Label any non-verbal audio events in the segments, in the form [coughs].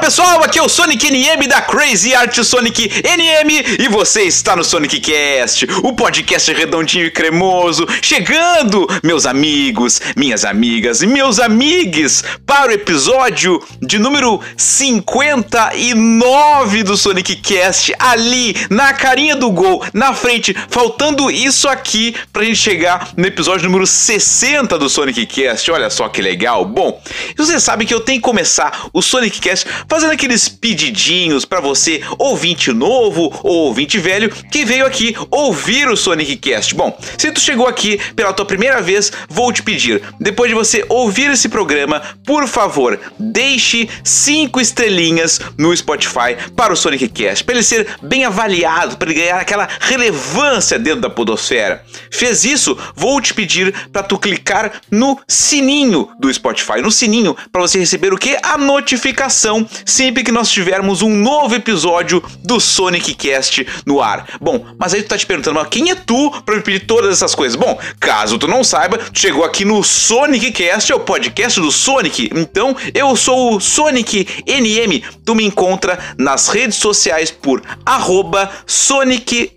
pessoal, aqui é o Sonic NM da Crazy Art Sonic NM e você está no Sonic Cast, o podcast redondinho e cremoso, chegando, meus amigos, minhas amigas e meus amigues, para o episódio de número 59 do Sonic Cast, ali na carinha do gol, na frente, faltando isso aqui pra gente chegar no episódio número 60 do Sonic Cast. Olha só que legal. Bom, você sabe que eu tenho que começar o Sonic Cast fazendo aqueles pedidinhos pra você, ouvinte novo ou ouvinte velho, que veio aqui ouvir o Sonic Cast. Bom, se tu chegou aqui pela tua primeira vez, vou te pedir, depois de você ouvir esse programa, por favor, deixe cinco estrelinhas no Spotify para o Sonic Cast, para ele ser bem avaliado, para ele ganhar aquela relevância dentro da podosfera. Fez isso? Vou te pedir para tu clicar no sininho do Spotify, no sininho para você receber o que? A notificação sempre que nós tivermos um novo episódio do Sonic Cast no ar. Bom, mas aí tu tá te perguntando, mas quem é tu para me pedir todas essas coisas? Bom, caso tu não saiba, tu chegou aqui no Sonic Cast, é o podcast do Sonic. Então, eu sou o Sonic NM. Tu me encontra nas redes sociais por arroba Sonic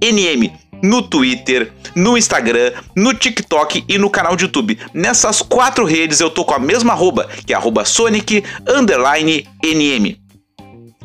NM no Twitter, no Instagram, no TikTok e no canal de YouTube. Nessas quatro redes eu tô com a mesma arroba, que é arroba Sonic NM.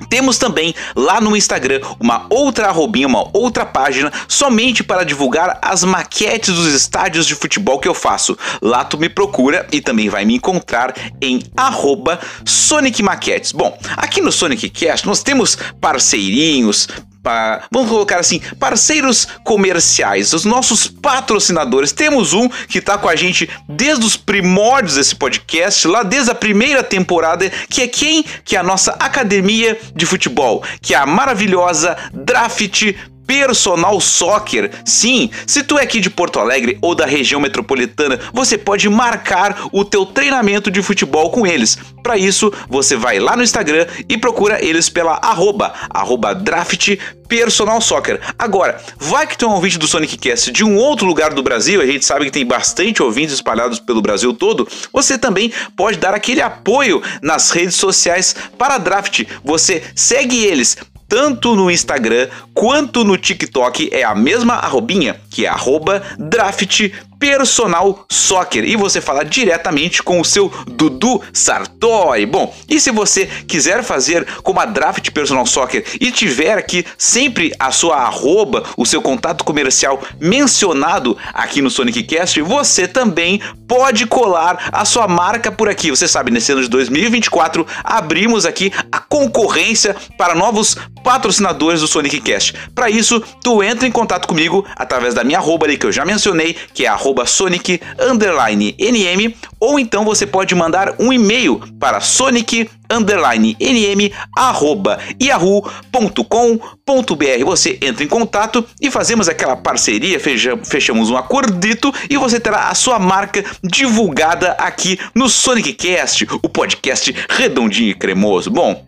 Temos também lá no Instagram uma outra arrobinha, uma outra página somente para divulgar as maquetes dos estádios de futebol que eu faço. Lá tu me procura e também vai me encontrar em arroba Sonic Maquetes. Bom, aqui no Sonic Cast nós temos parceirinhos, pa- vamos colocar assim, parceiros comerciais, os nossos patrocinadores. Temos um que está com a gente desde os primórdios desse podcast, lá desde a primeira temporada, que é quem? Que é a nossa academia de futebol, que é a maravilhosa Draft Personal Soccer. Sim, se tu é aqui de Porto Alegre ou da região metropolitana, você pode marcar o teu treinamento de futebol com eles. Para isso, você vai lá no Instagram e procura eles pela arroba, arroba draft personal soccer. Agora, vai que tu é um ouvinte do Sonic Cast de um outro lugar do Brasil, a gente sabe que tem bastante ouvintes espalhados pelo Brasil todo, você também pode dar aquele apoio nas redes sociais para a Draft. Você segue eles, tanto no Instagram quanto no TikTok é a mesma arrobinha, que é arroba draft personal soccer. E você fala diretamente com o seu Dudu Sartori. Bom, e se você quiser fazer como a Draft Personal Soccer e tiver aqui sempre a sua arroba, o seu contato comercial mencionado aqui no Sonic Cast, você também pode colar a sua marca por aqui. Você sabe, nesse ano de 2024 abrimos aqui a concorrência para novos patrocinadores do Sonic Cast. Para isso, tu entra em contato comigo através da minha arroba ali que eu já mencionei, que é arroba Sonic underline NM, ou então você pode mandar um e-mail para Sonic underline nm arroba yahoo.com.br. Você entra em contato e fazemos aquela parceria, fecha- fechamos um acordito e você terá a sua marca divulgada aqui no Sonic Cast, o podcast redondinho e cremoso. Bom,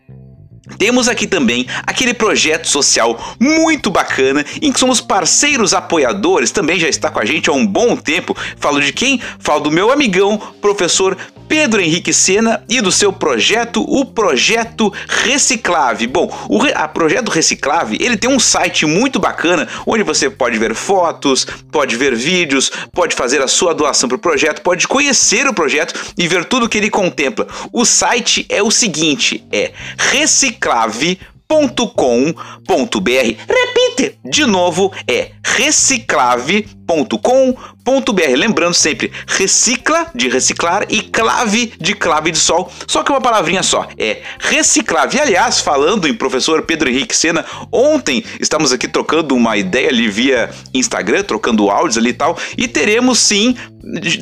temos aqui também aquele projeto social muito bacana em que somos parceiros apoiadores, também já está com a gente há um bom tempo. Falo de quem? Falo do meu amigão, professor Pedro Henrique Sena e do seu projeto, o Projeto Reciclave. Bom, o a Projeto Reciclave, ele tem um site muito bacana onde você pode ver fotos, pode ver vídeos, pode fazer a sua doação para o projeto, pode conhecer o projeto e ver tudo que ele contempla. O site é o seguinte, é reciclave.com.br. Repite de novo, é reciclave.com.br recicla.br. Lembrando sempre, recicla de reciclar e clave de clave de sol. Só que uma palavrinha só, é reciclave. Aliás, falando em professor Pedro Henrique Sena, ontem estamos aqui trocando uma ideia ali via Instagram, trocando áudios ali e tal, e teremos sim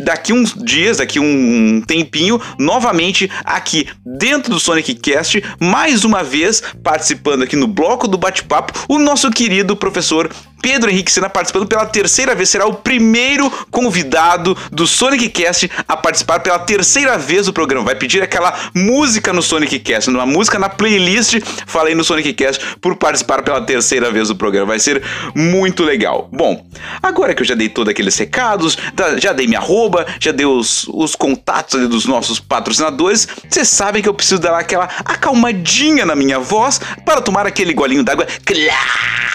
daqui uns dias, daqui um tempinho, novamente aqui dentro do Sonic Cast, mais uma vez participando aqui no bloco do bate-papo, o nosso querido professor Pedro Henrique Sena participando pela terceira vez, será o primeiro convidado do Sonic Cast a participar pela terceira vez do programa. Vai pedir aquela música no Sonic Cast, uma música na playlist, falei no Sonic Cast, por participar pela terceira vez do programa. Vai ser muito legal. Bom, agora que eu já dei todos aqueles recados, já dei minha arroba, já dei os, os contatos dos nossos patrocinadores, vocês sabem que eu preciso dar aquela acalmadinha na minha voz para tomar aquele golinho d'água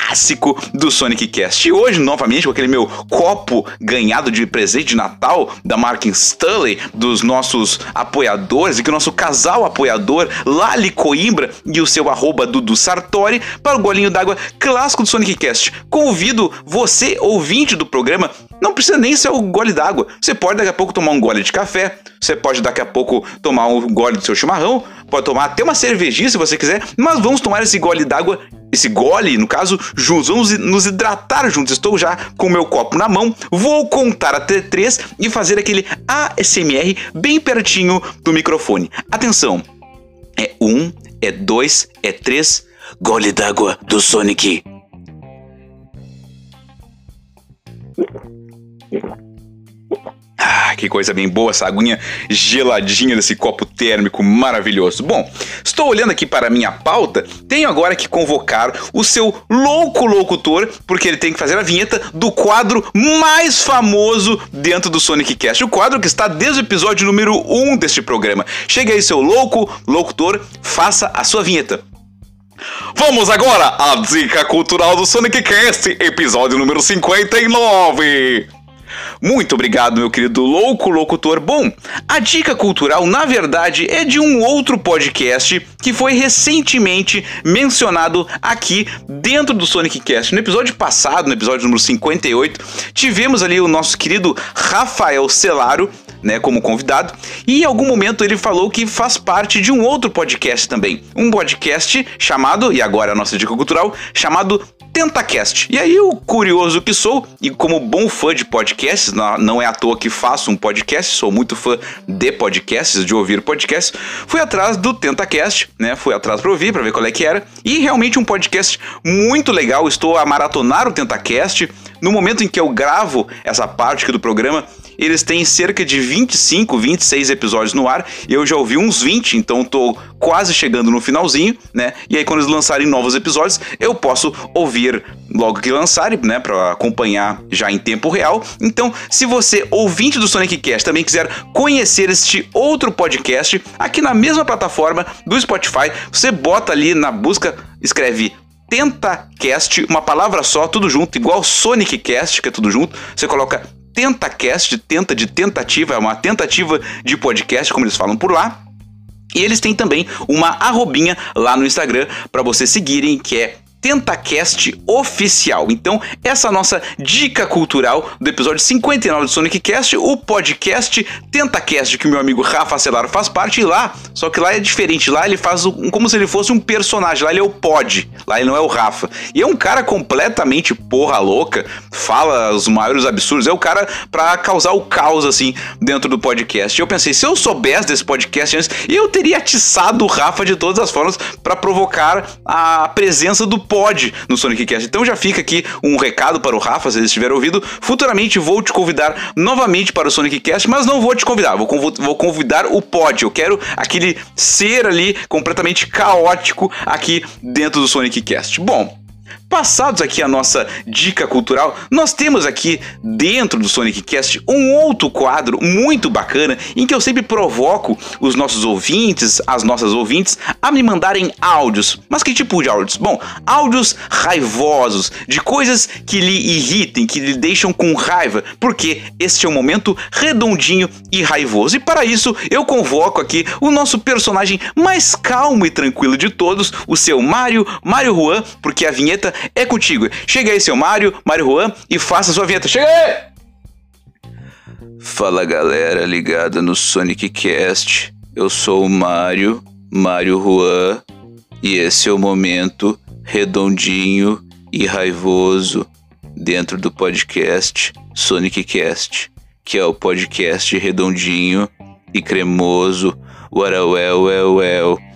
clássico do Sonic Cast. E hoje, novamente, com aquele meu copo ganhado de presente de Natal da marca Stanley, dos nossos apoiadores, e que o nosso casal apoiador, Lali Coimbra e o seu arroba Dudu Sartori, para o golinho d'água clássico do Sonic Cast. Convido você, ouvinte do programa, não precisa nem ser o gole d'água. Você pode daqui a pouco tomar um gole de café, você pode daqui a pouco tomar um gole do seu chimarrão, pode tomar até uma cervejinha se você quiser, mas vamos tomar esse gole d'água, esse gole, no caso, juntos, vamos nos hidratar juntos. Estou já com o meu copo na mão, vou contar até três e fazer aquele ASMR bem pertinho do microfone. Atenção! É um, é dois, é três, gole d'água do Sonic. Ah, que coisa bem boa essa aguinha geladinha desse copo térmico maravilhoso. Bom, estou olhando aqui para a minha pauta, tenho agora que convocar o seu louco locutor, porque ele tem que fazer a vinheta do quadro mais famoso dentro do Sonic Cast, o quadro que está desde o episódio número 1 deste programa. Chega aí, seu louco locutor, faça a sua vinheta. Vamos agora à dica cultural do Sonic Cast, episódio número 59. Muito obrigado, meu querido louco locutor. Bom, a dica cultural, na verdade, é de um outro podcast que foi recentemente mencionado aqui dentro do Sonic Cast. No episódio passado, no episódio número 58, tivemos ali o nosso querido Rafael Celaro, né, como convidado, e em algum momento ele falou que faz parte de um outro podcast também. Um podcast chamado, e agora a nossa dica cultural, chamado TentaCast. E aí, o curioso que sou, e como bom fã de podcasts, não é à toa que faço um podcast, sou muito fã de podcasts, de ouvir podcasts, fui atrás do TentaCast, né? Fui atrás para ouvir, para ver qual é que era. E realmente um podcast muito legal. Estou a maratonar o TentaCast. No momento em que eu gravo essa parte aqui do programa, eles têm cerca de 25, 26 episódios no ar. Eu já ouvi uns 20, então tô quase chegando no finalzinho, né? E aí quando eles lançarem novos episódios, eu posso ouvir logo que lançarem, né, para acompanhar já em tempo real. Então, se você ouvinte do Sonic Cast também quiser conhecer este outro podcast, aqui na mesma plataforma do Spotify, você bota ali na busca, escreve TentaCast, uma palavra só, tudo junto, igual Sonic Cast, que é tudo junto. Você coloca TentaCast, tenta de tentativa, é uma tentativa de podcast, como eles falam por lá. E eles têm também uma arrobinha lá no Instagram para vocês seguirem, que é TentaCast oficial. Então, essa nossa dica cultural do episódio 59 do Sonic Cast, o podcast TentaCast que o meu amigo Rafa Celaro faz parte e lá, só que lá é diferente, lá ele faz um, como se ele fosse um personagem, lá ele é o Pod, lá ele não é o Rafa. E é um cara completamente porra louca, fala os maiores absurdos, é o cara para causar o caos assim dentro do podcast. E eu pensei, se eu soubesse desse podcast antes, eu teria atiçado o Rafa de todas as formas para provocar a presença do pode no Sonic Cast. Então já fica aqui um recado para o Rafa, se ele estiver ouvindo. Futuramente vou te convidar novamente para o Sonic Cast, mas não vou te convidar, vou, vou convidar o Pod. Eu quero aquele ser ali completamente caótico aqui dentro do Sonic Cast. Bom, passados aqui a nossa dica cultural, nós temos aqui dentro do Sonic Cast um outro quadro muito bacana em que eu sempre provoco os nossos ouvintes, as nossas ouvintes, a me mandarem áudios. Mas que tipo de áudios? Bom, áudios raivosos, de coisas que lhe irritem, que lhe deixam com raiva, porque este é um momento redondinho e raivoso. E para isso, eu convoco aqui o nosso personagem mais calmo e tranquilo de todos, o seu Mário, Mário Juan, porque a vinheta é contigo. Chega aí, seu Mário, Mário Juan, e faça a sua vinheta. Chega aí! Fala galera ligada no Sonic Cast. Eu sou o Mário, Mário Juan, e esse é o momento redondinho e raivoso dentro do podcast Sonic Cast, que é o podcast redondinho e cremoso. Well, well, well, well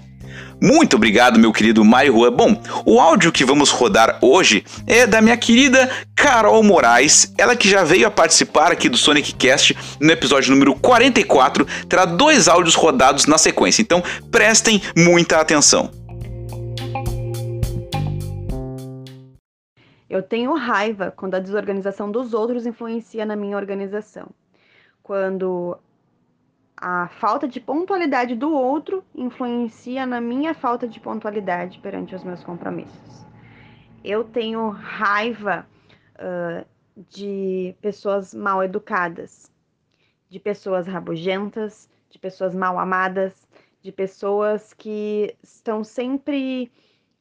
muito obrigado, meu querido Mário Juan. Bom, o áudio que vamos rodar hoje é da minha querida Carol Moraes, ela que já veio a participar aqui do Sonic Cast no episódio número 44, terá dois áudios rodados na sequência, então prestem muita atenção. Eu tenho raiva quando a desorganização dos outros influencia na minha organização. Quando a falta de pontualidade do outro influencia na minha falta de pontualidade perante os meus compromissos. Eu tenho raiva uh, de pessoas mal educadas, de pessoas rabugentas, de pessoas mal amadas, de pessoas que estão sempre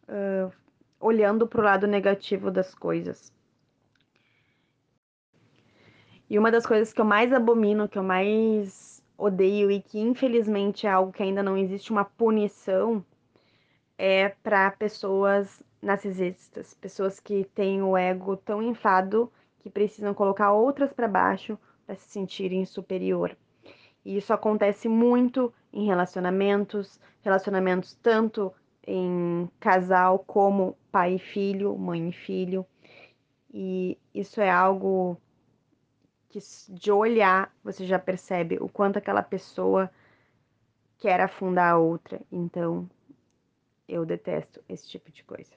uh, olhando para o lado negativo das coisas. E uma das coisas que eu mais abomino, que eu mais odeio e que infelizmente é algo que ainda não existe uma punição é para pessoas narcisistas, pessoas que têm o ego tão inflado que precisam colocar outras para baixo para se sentirem superior. E isso acontece muito em relacionamentos, relacionamentos tanto em casal como pai e filho, mãe e filho. E isso é algo que de olhar você já percebe o quanto aquela pessoa quer afundar a outra. Então, eu detesto esse tipo de coisa.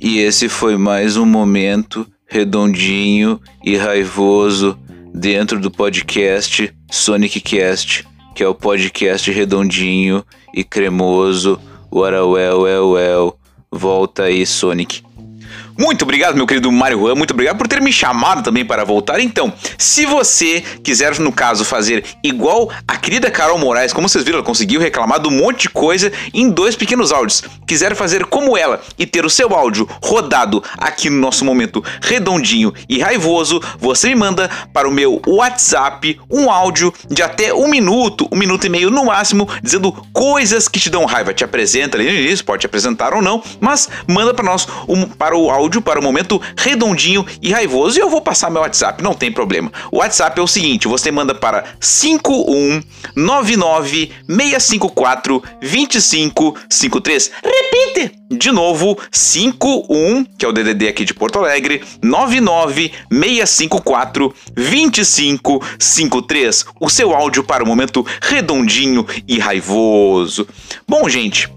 E esse foi mais um momento redondinho e raivoso dentro do podcast Sonic Cast, que é o podcast redondinho e cremoso. What a well, well, well Volta aí, Sonic. Muito obrigado, meu querido Mario Juan. Muito obrigado por ter me chamado também para voltar. Então, se você quiser, no caso, fazer igual a querida Carol Moraes, como vocês viram, ela conseguiu reclamar de um monte de coisa em dois pequenos áudios. Quiser fazer como ela e ter o seu áudio rodado aqui no nosso momento redondinho e raivoso, você me manda para o meu WhatsApp um áudio de até um minuto, um minuto e meio no máximo, dizendo coisas que te dão raiva. Te apresenta ali no início, pode te apresentar ou não, mas manda para nós um, para o áudio áudio para o momento redondinho e raivoso e eu vou passar meu WhatsApp, não tem problema. O WhatsApp é o seguinte, você manda para 5199 654 2553. Repite! De novo, 51, que é o DDD aqui de Porto Alegre, 99 654 2553. O seu áudio para o momento redondinho e raivoso. Bom, gente,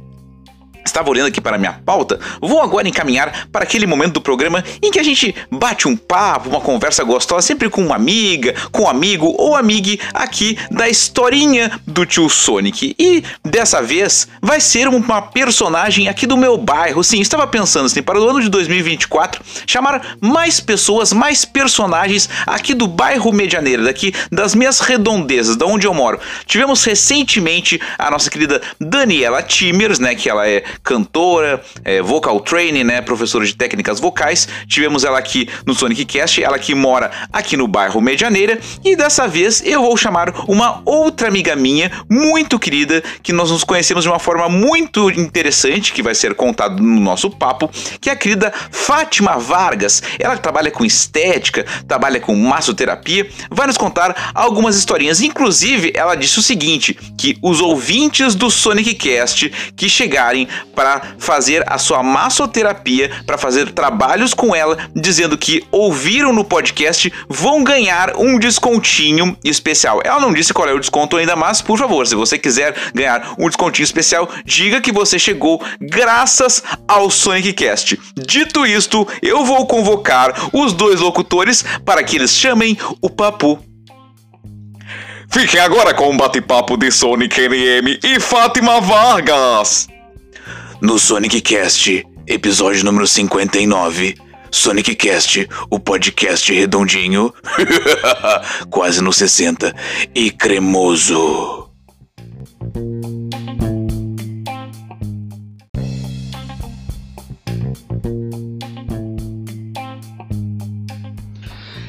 estava olhando aqui para minha pauta, vou agora encaminhar para aquele momento do programa em que a gente bate um papo, uma conversa gostosa, sempre com uma amiga, com um amigo ou amigue aqui da historinha do tio Sonic. E dessa vez vai ser uma personagem aqui do meu bairro. Sim, estava pensando assim, para o ano de 2024, chamar mais pessoas, mais personagens aqui do bairro Medianeira, daqui das minhas redondezas, da onde eu moro. Tivemos recentemente a nossa querida Daniela Timers, né, que ela é cantora, é, vocal training, né, professora de técnicas vocais. Tivemos ela aqui no Sonic Cast, ela que mora aqui no bairro Medianeira. E dessa vez eu vou chamar uma outra amiga minha, muito querida, que nós nos conhecemos de uma forma muito interessante, que vai ser contado no nosso papo, que é a querida Fátima Vargas. Ela trabalha com estética, trabalha com massoterapia, vai nos contar algumas historinhas. Inclusive, ela disse o seguinte: que os ouvintes do Sonic Cast que chegarem para fazer a sua massoterapia, para fazer trabalhos com ela, dizendo que ouviram no podcast vão ganhar um descontinho especial. Ela não disse qual é o desconto ainda, mas por favor, se você quiser ganhar um descontinho especial, diga que você chegou graças ao Sonic Cast. Dito isto, eu vou convocar os dois locutores para que eles chamem o papo. Fiquem agora com o bate-papo de Sonic NM e Fátima Vargas. No Sonic Cast, episódio número 59. Sonic Cast, o podcast redondinho, [laughs] quase no 60 e cremoso.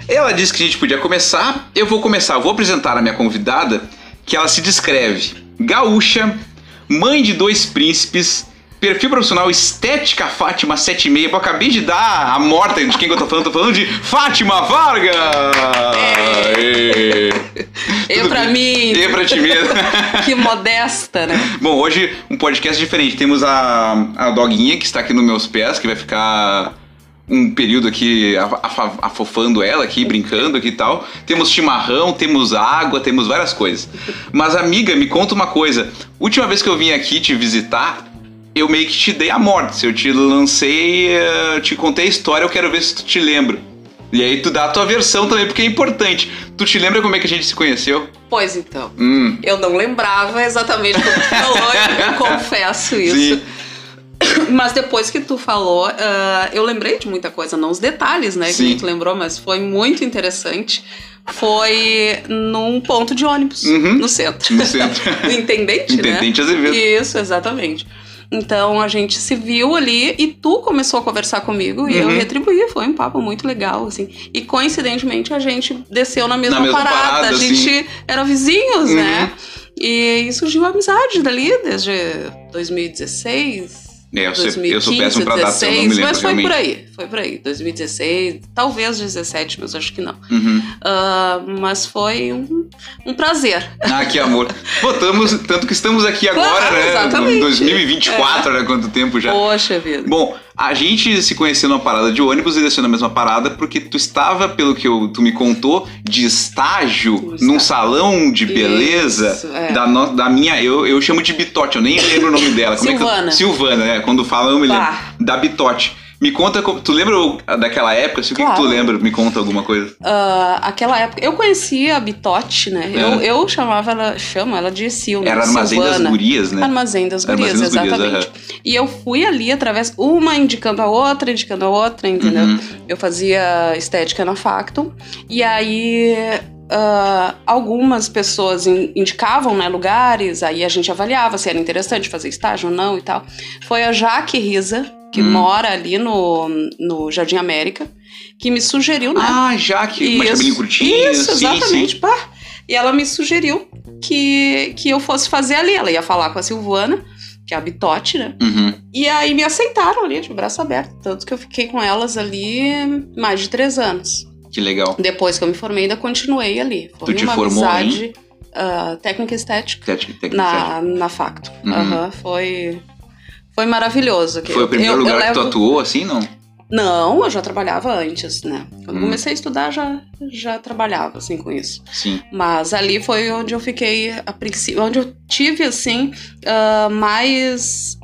Ela disse que a gente podia começar. Eu vou começar. Vou apresentar a minha convidada, que ela se descreve gaúcha, mãe de dois príncipes, perfil profissional estética Fátima 76. Eu acabei de dar a morta de quem que eu tô falando. Tô falando de Fátima Vargas! Ê. Eu [laughs] Tudo pra bem? mim. Eu pra ti mesmo. [laughs] que modesta, né? Bom, hoje um podcast diferente. Temos a, a doguinha que está aqui nos meus pés, que vai ficar um período aqui afofando ela aqui, brincando aqui e tal. Temos chimarrão, temos água, temos várias coisas. Mas amiga, me conta uma coisa. Última vez que eu vim aqui te visitar, eu meio que te dei a morte. Eu te lancei, eh, te contei a história, eu quero ver se tu te lembra. E aí tu dá a tua versão também, porque é importante. Tu te lembra como é que a gente se conheceu? Pois então. Hum, Eu não lembrava exatamente como tu falou, eu [laughs] confesso isso. sim. Mas depois que tu falou, ah, eu lembrei de muita coisa, não os detalhes, né, Sim. que tu lembrou, mas foi muito interessante. Foi num ponto de ônibus, Uhum. no centro. No centro. [laughs] no Intendente, né? Intendente Azevedo. Isso, exatamente. Então a gente se viu ali e tu começou a conversar comigo e eu Uhum. retribuí. Foi um papo muito legal, assim. E coincidentemente a gente desceu na mesma, Na mesma parada. parada, a assim. gente era vizinhos, Uhum. né? E surgiu a amizade dali desde 2016. É, eu, sou- 2015, eu sou péssimo pra datas, eu não me lembro mas foi realmente. por aí, foi por aí, 2016, talvez 17, mas acho que não. Uhum. Ah, mas foi um, um prazer. Ah, que amor. Pô, tamo- tanto que estamos aqui agora, Claro, né? exatamente. Em 2024, né? Quanto tempo já. Poxa vida. Bom, a gente se conheceu numa parada de ônibus e desceu na mesma parada porque tu estava, pelo que eu- tu me contou, de estágio num salão de beleza Isso, é. da, no- da minha. Eu, eu chamo de Bitote, eu nem lembro o nome dela. Como É que Silvana. eu, Silvana, né? Quando falam, eu me lembro. Tá. Da Bitote. Me conta, como- tu lembra daquela época? Se o que, que tu Claro. lembra? Me conta alguma coisa. Ah, aquela época, eu conhecia a Bitote, né? É. Eu, eu chamava ela, chamo ela de Sil, né? Era Armazém das Silvana. Gurias, né? Armazém das Gurias, Armazém das Gurias, exatamente. E eu fui ali através, uma indicando a outra, indicando a outra, entendeu? Uhum. Eu fazia estética na Factum, e aí ah, algumas pessoas in- indicavam né, lugares, aí a gente avaliava se era interessante fazer estágio ou não e tal. Foi a Jaque Risa, que Hum. mora ali no, no Jardim América, que me sugeriu, né? Ah, já que mais cabelinho curtinho. Isso, sim, exatamente. sim. Pá. E ela me sugeriu que, que eu fosse fazer ali. Ela ia falar com a Silvana, que é a Bitote, né? Uhum. E aí me aceitaram ali, de braço aberto. Tanto que eu fiquei com elas ali mais de três anos. Que legal. Depois que eu me formei, ainda continuei ali. Foi Tu te uma formou amizade ah, técnica estética Técnica, técnica, na, na Facto. Uhum. Aham, foi, foi maravilhoso. que Foi o primeiro eu- eu lugar que tu levo- atuou assim, não? Não, eu já trabalhava antes, né? Quando Hum. comecei a estudar, já, já trabalhava, assim, com isso. Sim. Mas ali foi onde eu fiquei, a princípio, onde eu tive, assim, ah, mais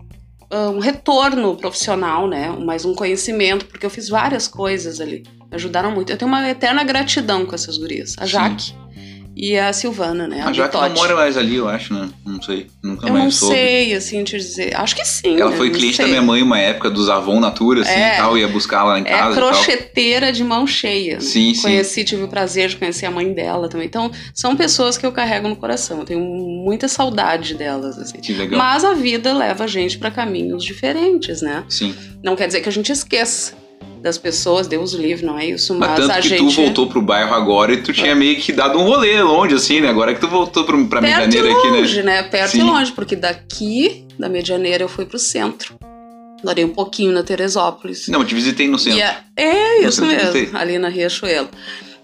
ah, um retorno profissional, né? Mais um conhecimento, porque eu fiz várias coisas ali. Me ajudaram muito. Eu tenho uma eterna gratidão com essas gurias. A Sim. E a Silvana, né? A Jaque não mora mais ali, eu acho, né? Não sei. Nunca Eu mais não soube. sei, assim, te dizer. Acho que sim. Ela né? foi cliente da minha mãe uma época dos Avon Natura, assim, É. e tal, ia buscar lá em É casa e tal. crocheteira de mão cheia. né? Sim, sim. Conheci, tive o prazer de conhecer a mãe dela também. Então, são pessoas que eu carrego no coração. Eu tenho muita saudade delas, assim. Que legal. Mas a vida leva a gente para caminhos diferentes, né? Sim. Não quer dizer que a gente esqueça das pessoas, Deus livre, não é isso. Mas, Mas, tanto a que gente. tu voltou pro bairro agora e tu tinha meio que dado um rolê longe, assim, né? Agora que tu voltou pro, pra Perto e Medianeira aqui, né? longe, né? Perto Sim. e longe, porque daqui, da Medianeira, eu fui pro centro. Morei um pouquinho na Teresópolis. Não, eu te visitei no centro. E a- é isso mesmo, ali na Riachuelo.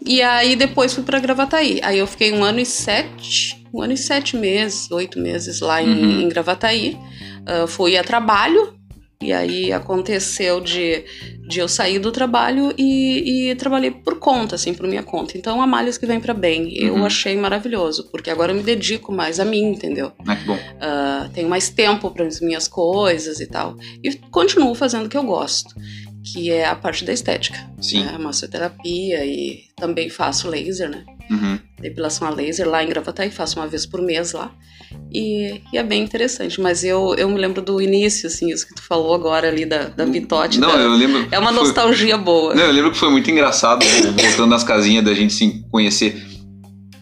E aí depois fui pra Gravataí. Aí eu fiquei um ano e sete, um ano e sete meses, oito meses lá em, Uhum. em Gravataí. Ah, fui a trabalho, e aí aconteceu de, de eu sair do trabalho e, e trabalhei por conta, assim, por minha conta. Então, a Malhas que vem pra bem. Eu Uhum. achei maravilhoso, porque agora eu me dedico mais a mim, entendeu? Ah, que bom. Ah, tenho mais tempo para as minhas coisas e tal. E continuo fazendo o que eu gosto, que é a parte da estética. Sim. Né? Massoterapia e também faço laser, né? Uhum. Depilação a laser lá em Gravataí, faço uma vez por mês lá. E, e é bem interessante, mas eu, eu me lembro do início, assim, isso que tu falou agora ali da, da bitote. Não, da- eu lembro. É uma foi- nostalgia boa. Não, eu lembro que foi muito engraçado, voltando nas casinhas da gente se conhecer.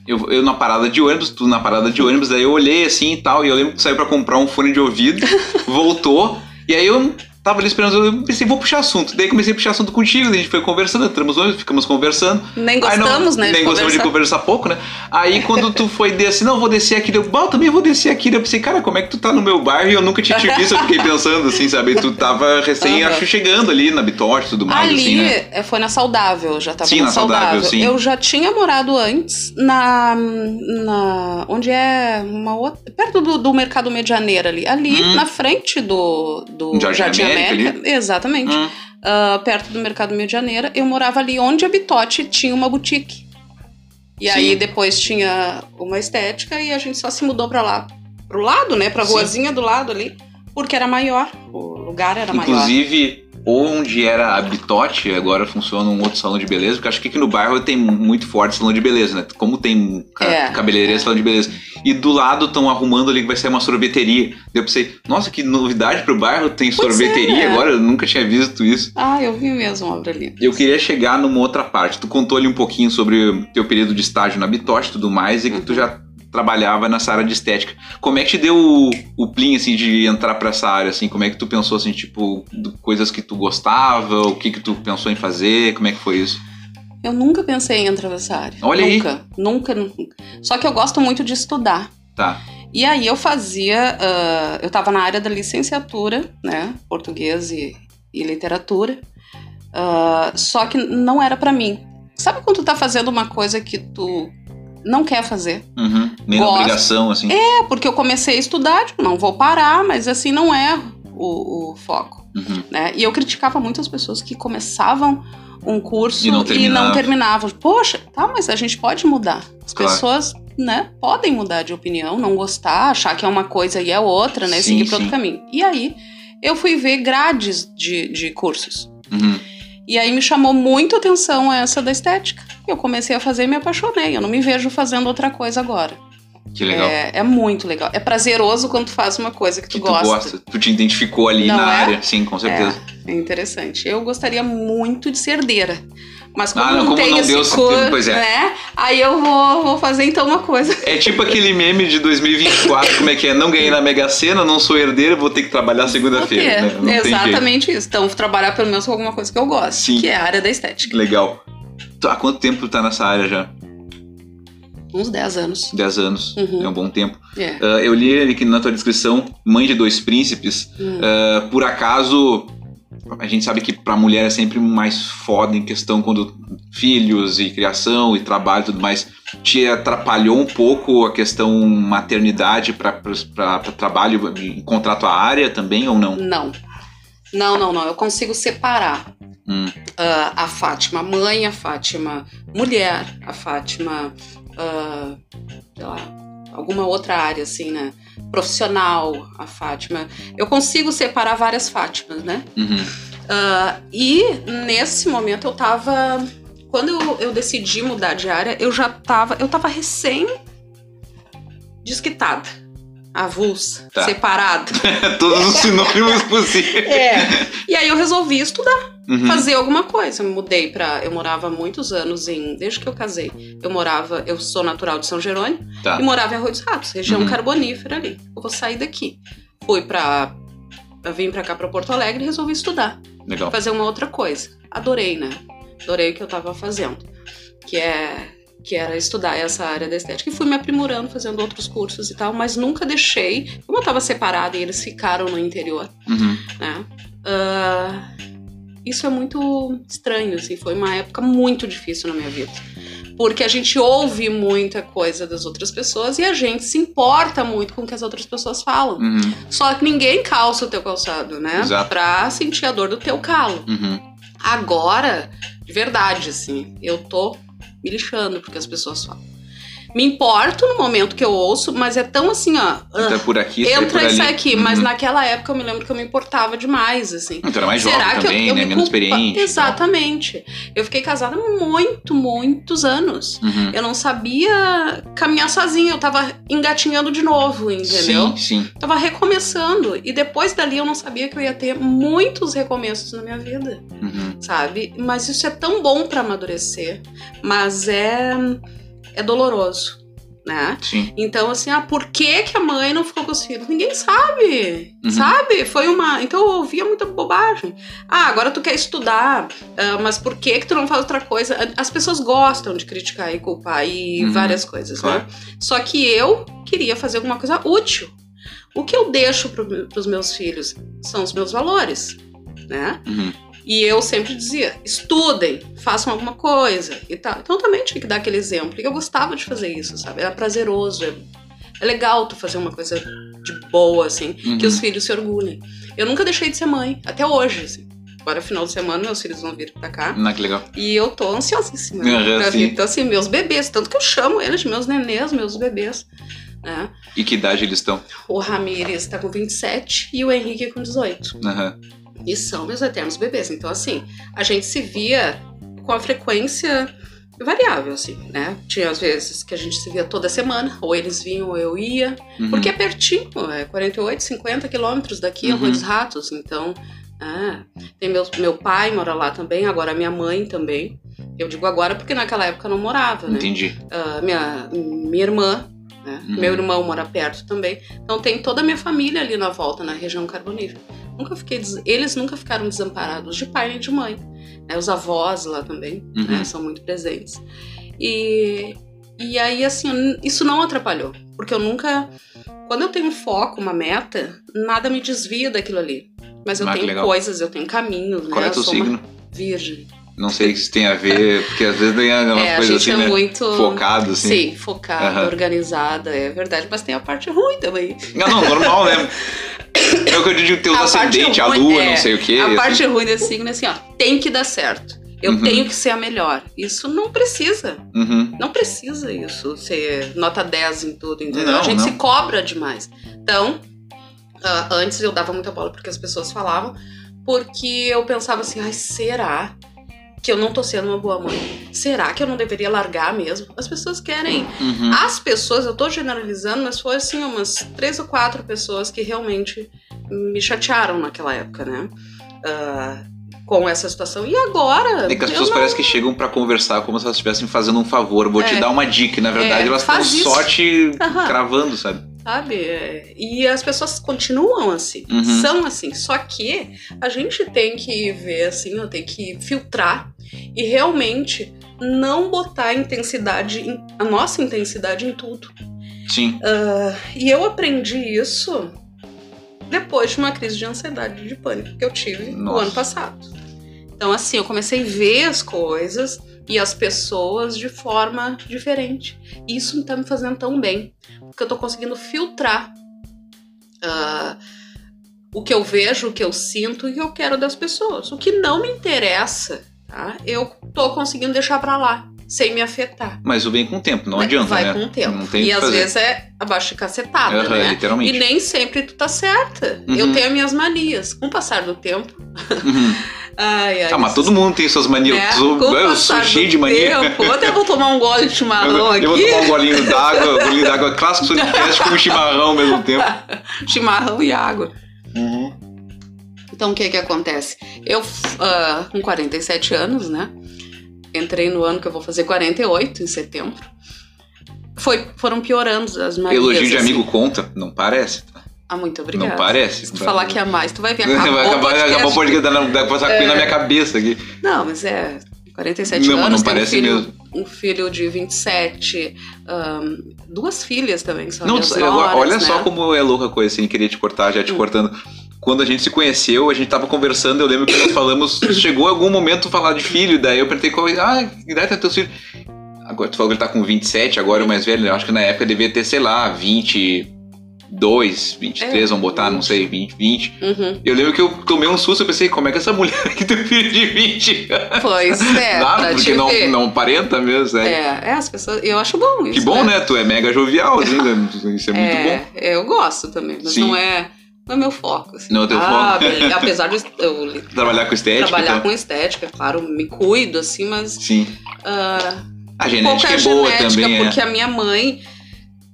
Eu, eu na parada de ônibus, tu na parada de ônibus, daí eu olhei assim e tal, e eu lembro que tu saiu pra comprar um fone de ouvido, [laughs] voltou, e aí eu tava ali esperando, eu pensei, vou puxar assunto. Daí comecei a puxar assunto contigo, a gente foi conversando, entramos ônibus, ficamos conversando. Nem Aí não- gostamos, né? Nem de gostamos de conversar. conversar pouco, né? Aí quando tu foi descer, não, vou descer aqui, eu, eu também vou descer aqui. Daí Eu pensei, cara, como é que tu tá no meu bairro e eu nunca tinha te visto? Eu fiquei pensando assim, sabe? Tu tava recém, Aham. acho, chegando ali na Bitote e tudo mais, Ali assim, né? é, foi na Saudável, já tava Sim, na, na Saudável, sim. Eu já tinha morado antes na. na onde é uma outra. Perto do, do Mercado Medianeira ali. Ali, Hum. na frente do, do Jardim Jardim, América América. Exatamente. Hum. Ah, perto do Mercado Medianeira. Eu morava ali onde a Bitote tinha uma boutique. E Sim. aí depois tinha uma estética e a gente só se mudou pra lá. Pro lado, né? Pra Sim. ruazinha do lado ali. Porque era maior. O lugar era maior. Inclusive, onde era a Bitote, agora funciona um outro salão de beleza, porque acho que aqui no bairro tem muito forte salão de beleza, né? Como tem ca É, cabeleireiro, salão de beleza. E do lado estão arrumando ali que vai sair uma sorveteria. Daí Eu pensei, nossa, que novidade pro bairro, tem Pois sorveteria é. agora, eu nunca tinha visto isso. Ah, eu vi mesmo obra ali. Eu queria chegar numa outra parte. Tu contou ali um pouquinho sobre o teu período de estágio na Bitote e tudo mais, e que tu Uhum. já trabalhava nessa área de estética. Como é que te deu o, o plim, assim, de entrar pra essa área, assim? Como é que tu pensou, assim, tipo, coisas que tu gostava, o que que tu pensou em fazer, como é que foi isso? Eu nunca pensei em entrar nessa área. Olha aí. nunca, Nunca, nunca. Só que eu gosto muito de estudar. Tá. E aí eu fazia. ah, eu tava na área da licenciatura, né? Português e, e literatura. Ah, só que não era pra mim. Sabe quando tu tá fazendo uma coisa que tu não quer fazer? Uhum. Nem Gosto. obrigação, assim. É, porque eu comecei a estudar, tipo, não vou parar, mas assim, não é o, o foco. Uhum. né? E eu criticava muito as pessoas que começavam um curso E não e terminavam. não terminavam. Poxa, tá, mas a gente pode mudar. As Claro. pessoas, né, podem mudar de opinião, não gostar, achar que é uma coisa e é outra, né? Sim, seguir para outro caminho. E aí eu fui ver grades de, de cursos. Uhum. E aí me chamou muito a atenção essa da estética. Eu comecei a fazer e me apaixonei. Eu não me vejo fazendo outra coisa agora. Que legal. É, é muito legal. É prazeroso quando tu faz uma coisa que tu, que tu gosta. gosta. Tu te identificou ali Não na é? área. Sim, com certeza. É interessante. Eu gostaria muito de ser herdeira. Mas como Ah, não, não, como tem não esse deu cor, tempo, pois é. né? Aí eu vou, vou fazer então uma coisa. É tipo aquele meme de 2024, como é que é? Não ganhei na Mega Sena, não sou herdeiro, vou ter que trabalhar segunda-feira. É, né? Tem jeito. exatamente isso. Então, trabalhar pelo menos com alguma coisa que eu gosto, Sim. que é a área da estética. Legal. Tu- Há quanto tempo tu tá nessa área já? Uns 10 anos. 10 anos. Uhum. É um bom tempo. É. Ah, eu li aqui na tua descrição, mãe de dois príncipes. Hum. Ah, por acaso, a gente sabe que pra mulher é sempre mais foda em questão quando filhos e criação e trabalho e tudo mais. Te atrapalhou um pouco a questão maternidade pra trabalho, encontrar tua área também ou não? Não. Não, não, não. Eu consigo separar Hum. ah, a Fátima mãe, a Fátima mulher, a Fátima, ah, sei lá, alguma outra área assim, né? Profissional, a Fátima. Eu consigo separar várias Fátimas, né? Uhum. Ah, e nesse momento eu tava. Quando eu, eu decidi mudar de área, eu já tava. Eu tava recém desquitada. Avulsa, Tá. separada. [laughs] Todos os sinônimos [laughs] possíveis. É. E aí eu resolvi estudar Uhum. fazer alguma coisa. Eu mudei pra. Eu morava há muitos anos em. Desde que eu casei. Eu morava. Eu sou natural de São Jerônimo Tá. e morava em Arroio dos Ratos, região Uhum. carbonífera ali. Eu vou sair daqui. Fui pra. Eu vim pra cá, pra Porto Alegre e resolvi estudar. Legal. Fazer uma outra coisa. Adorei, né? Adorei o que eu tava fazendo. Que é. Que era estudar essa área da estética. E fui me aprimorando, fazendo outros cursos e tal, mas nunca deixei. Como eu tava separada e eles ficaram no interior, Uhum. né? Ah, isso é muito estranho, assim, foi uma época muito difícil na minha vida. Porque a gente ouve muita coisa das outras pessoas e a gente se importa muito com o que as outras pessoas falam. Uhum, Só que ninguém calça o teu calçado, né? Exato. Pra sentir a dor do teu calo. uhum. Agora, de verdade, assim, eu tô me lixando porque as pessoas falam. Me importo no momento que eu ouço, mas é tão assim, ó. Entra ah, por aqui, sai por entra e ali. sai aqui. Mas Uhum. naquela época eu me lembro que eu me importava demais, assim. Tu era mais jovem também, né? me Menos culpa- experiente. tal. Exatamente. Eu fiquei casada há muito, muitos anos. Uhum. Eu não sabia caminhar sozinha, eu tava engatinhando de novo, entendeu? Sim, sim. Tava recomeçando. E depois dali eu não sabia que eu ia ter muitos recomeços na minha vida, Uhum. sabe? Mas isso é tão bom pra amadurecer, mas é é doloroso, né? Sim. Então, assim, ah, por que, que a mãe não ficou com os filhos? Ninguém sabe, Uhum. sabe? Foi uma. Então eu ouvia muita bobagem. Ah, agora tu quer estudar, ah, mas por que, que tu não faz outra coisa? As pessoas gostam de criticar e culpar e Uhum, várias coisas, claro. né? Só que eu queria fazer alguma coisa útil. O que eu deixo para os meus filhos são os meus valores, né? Uhum. E eu sempre dizia: estudem, façam alguma coisa e tal. Então também tinha que dar aquele exemplo. E eu gostava de fazer isso, sabe? Era prazeroso. É, é legal tu fazer uma coisa de boa, assim, Uhum. que os filhos se orgulhem. Eu nunca deixei de ser mãe, até hoje, assim. Agora, final de semana, meus filhos vão vir pra cá. Ah, que legal. E eu tô ansiosíssima Uhum, pra sim. vir. Então, assim, meus bebês, tanto que eu chamo eles de meus nenês, meus bebês. Né? E que idade eles estão? O Ramires tá com 27 e o Henrique com 18. Aham. E são meus eternos bebês. Então, assim, a gente se via com a frequência variável, assim, né? Tinha às vezes que a gente se via toda semana, ou eles vinham ou eu ia, Uhum. porque é pertinho, é 48, 50 quilômetros daqui, Uhum. Dos Ratos, então. Ah, tem meu, meu pai mora lá também, agora minha mãe também. Eu digo agora porque naquela época eu não morava, né? Entendi. Ah, minha, minha irmã, né? Uhum. meu irmão mora perto também. Então tem toda a minha família ali na volta, na região carbonífera. Nunca fiquei, eles nunca ficaram desamparados de pai nem de mãe. né? Os avós lá também Uhum. né? são muito presentes. E, e aí, assim, isso não atrapalhou. Porque eu nunca. Quando eu tenho um foco, uma meta, nada me desvia daquilo ali. Mas eu Ah, tenho coisas, eu tenho caminhos, Qual né? é eu teu uma signo? virgem. Não sei se tem a ver, porque às vezes tem umas É, a coisas gente assim, é né? muito. Focado, assim. Sim, focada, Aham. organizada, é verdade. Mas tem a parte ruim também. Não, não, normal, né? [laughs] É o que eu digo, teu A parte ascendente, a lua, é, não sei o quê. A assim. parte ruim desse signo é assim, ó, tem que dar certo. Eu Uhum. tenho que ser a melhor. Isso não precisa. Uhum. Não precisa isso, ser nota 10 em tudo, entendeu? Não, a gente não. se cobra demais. Então, ah, antes eu dava muita bola porque as pessoas falavam, porque eu pensava assim, ai, será que eu não tô sendo uma boa mãe? Será que eu não deveria largar mesmo? As pessoas querem Uhum. as pessoas, eu tô generalizando, mas foi assim, umas três ou quatro pessoas que realmente me chatearam naquela época, né? Ah, com essa situação. E agora? É que as pessoas não- parecem que chegam pra conversar como se elas estivessem fazendo um favor. Vou te É. dar uma dica. Na verdade É, elas estão só te cravando, sabe? Sabe? É, E as pessoas continuam assim, Uhum. são assim. Só que a gente tem que ver assim, tem que filtrar e realmente não botar a intensidade, a nossa intensidade em tudo. Sim. E eu aprendi isso depois de uma crise de ansiedade e de pânico que eu tive no Nossa. ano passado. Então, assim, eu comecei a ver as coisas e as pessoas de forma diferente. E isso tá me fazendo tão bem, porque eu tô conseguindo filtrar ah, o que eu vejo, o que eu sinto e o que eu quero das pessoas. O que não me interessa, tá? Eu tô conseguindo deixar pra lá, sem me afetar. Mas o vem com o tempo, não Vai- adianta, Vai né? com o tempo. Não tem o e às fazer. vezes é abaixo de cacetada, Aham, né? literalmente. E nem sempre tu tá certa. Uhum. Eu tenho minhas manias. Com o passar do tempo. Uhum. [laughs] Ai, ai. Ah, mas todo mundo tem suas manias. né? Eu o eu sou cheio de mania. Tempo, eu até vou tomar um gole de chimarrão aqui. [laughs] eu vou tomar um golinho d'água, um golinho d'água clássico podcast com chimarrão ao mesmo tempo. [laughs] Chimarrão e água. Então, o que que acontece? Eu, ah, com 47 anos, né? Entrei no ano que eu vou fazer 48, em setembro. Foi, foram piorando as manias. Elogio de assim. amigo conta? Não parece. tá? Ah, muito obrigada. Não parece. Se tu falar que é mais, tu vai ver. [laughs] Vai Acabou, acabar, o podcast. acabou o podcast passar é. na minha cabeça aqui. Não, mas é 47 Não, anos, não tem um parece filho, mesmo. um filho de 27, ahn, duas filhas também, são Não, agora, noras, olha né? só como é louca a coisa, sem querer te cortar, já te Hum. cortando. Quando a gente se conheceu, a gente tava conversando, eu lembro que nós falamos, [clears throat] chegou algum momento falar de filho, daí eu perguntei qual ah, que idade tem teus filhos? Agora, tu falou que ele tá com 27, agora o mais velho, eu acho que na época devia ter, sei lá, 22, 23, É, vamos botar, não 20. sei, 20, 20. Uhum. Eu lembro que eu tomei um susto, eu pensei, como é que essa mulher [laughs] aqui tem filho de 20? Pois é, [laughs] Nada, pra porque não, ver. não parenta mesmo, né? É, é, as pessoas. Eu acho bom isso. Que bom, né? Tu é mega jovial, assim, né? Isso é muito bom. É, eu gosto também, mas Sim. não é, não é meu foco. assim. Não é teu ah, foco. bem, apesar de eu [laughs] Trabalhar com estética. trabalhar então. com estética, claro, me cuido, assim, mas Sim. ah, A genética é boa genética, também, porque é. a minha mãe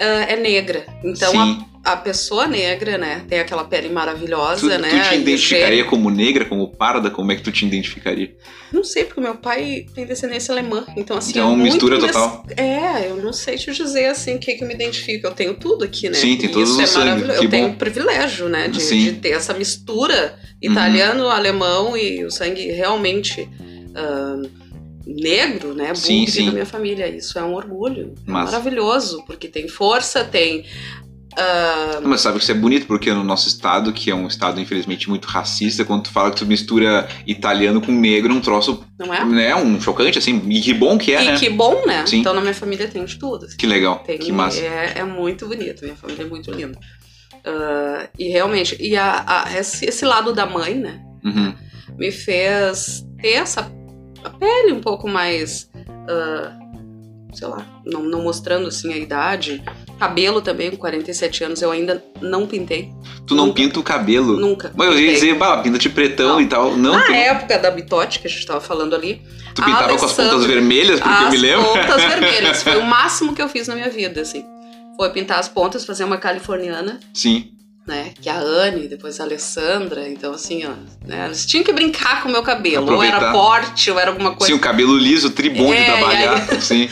ah, é negra. Então Sim. a, a pessoa negra, né, tem aquela pele Tu, maravilhosa, né? tu te identificaria como negra, como parda? Como é que tu te identificaria? Não sei, porque meu pai tem descendência alemã. Então, assim. Então, é muito mistura mes- total. É, eu não sei te dizer assim o que, que eu me identifico. Eu tenho tudo aqui, né? Sim, tem E todos Isso é os sangue, maravilhoso. que Eu tenho um privilégio, né? De, de ter essa mistura italiano, alemão e o sangue realmente. ah, negro, né? Sim, sim. da minha família. Isso é um orgulho. É Massa. maravilhoso, porque tem força, tem. Ah, Mas sabe que isso é bonito, porque no nosso estado, que é um estado infelizmente muito racista, quando tu fala que tu mistura italiano com negro, é um troço, não é? né, um chocante, assim, e que bom que é, e né? que bom, né? Sim. Então na minha família tem de tudo. assim. Que legal, Tem, que massa. É, é muito bonito, minha família é muito linda. Ah, e realmente, e a, a- esse, esse lado da mãe, né, Uhum. me fez ter essa pele um pouco mais, ah, sei lá, não, não mostrando assim a idade. Cabelo também, com 47 anos, eu ainda não pintei. Tu não pinta o cabelo. Nunca. Mas eu ia dizer, bah, pinta de pretão Não. e tal. Não, Na tu, época da bitote, que a gente tava falando ali, tu pintava com as pontas vermelhas, porque eu me as lembro. pontas [laughs] vermelhas. Foi o máximo que eu fiz na minha vida, assim. Foi pintar as pontas, fazer uma californiana, Sim. né? Que a Anne, depois a Alessandra. Então, assim, ó. Né, eles tinham que brincar com o meu cabelo. Ou era Aproveitar. corte, ou era alguma coisa. Sim, o cabelo liso, tribom É, de trabalhar. [laughs] Sim.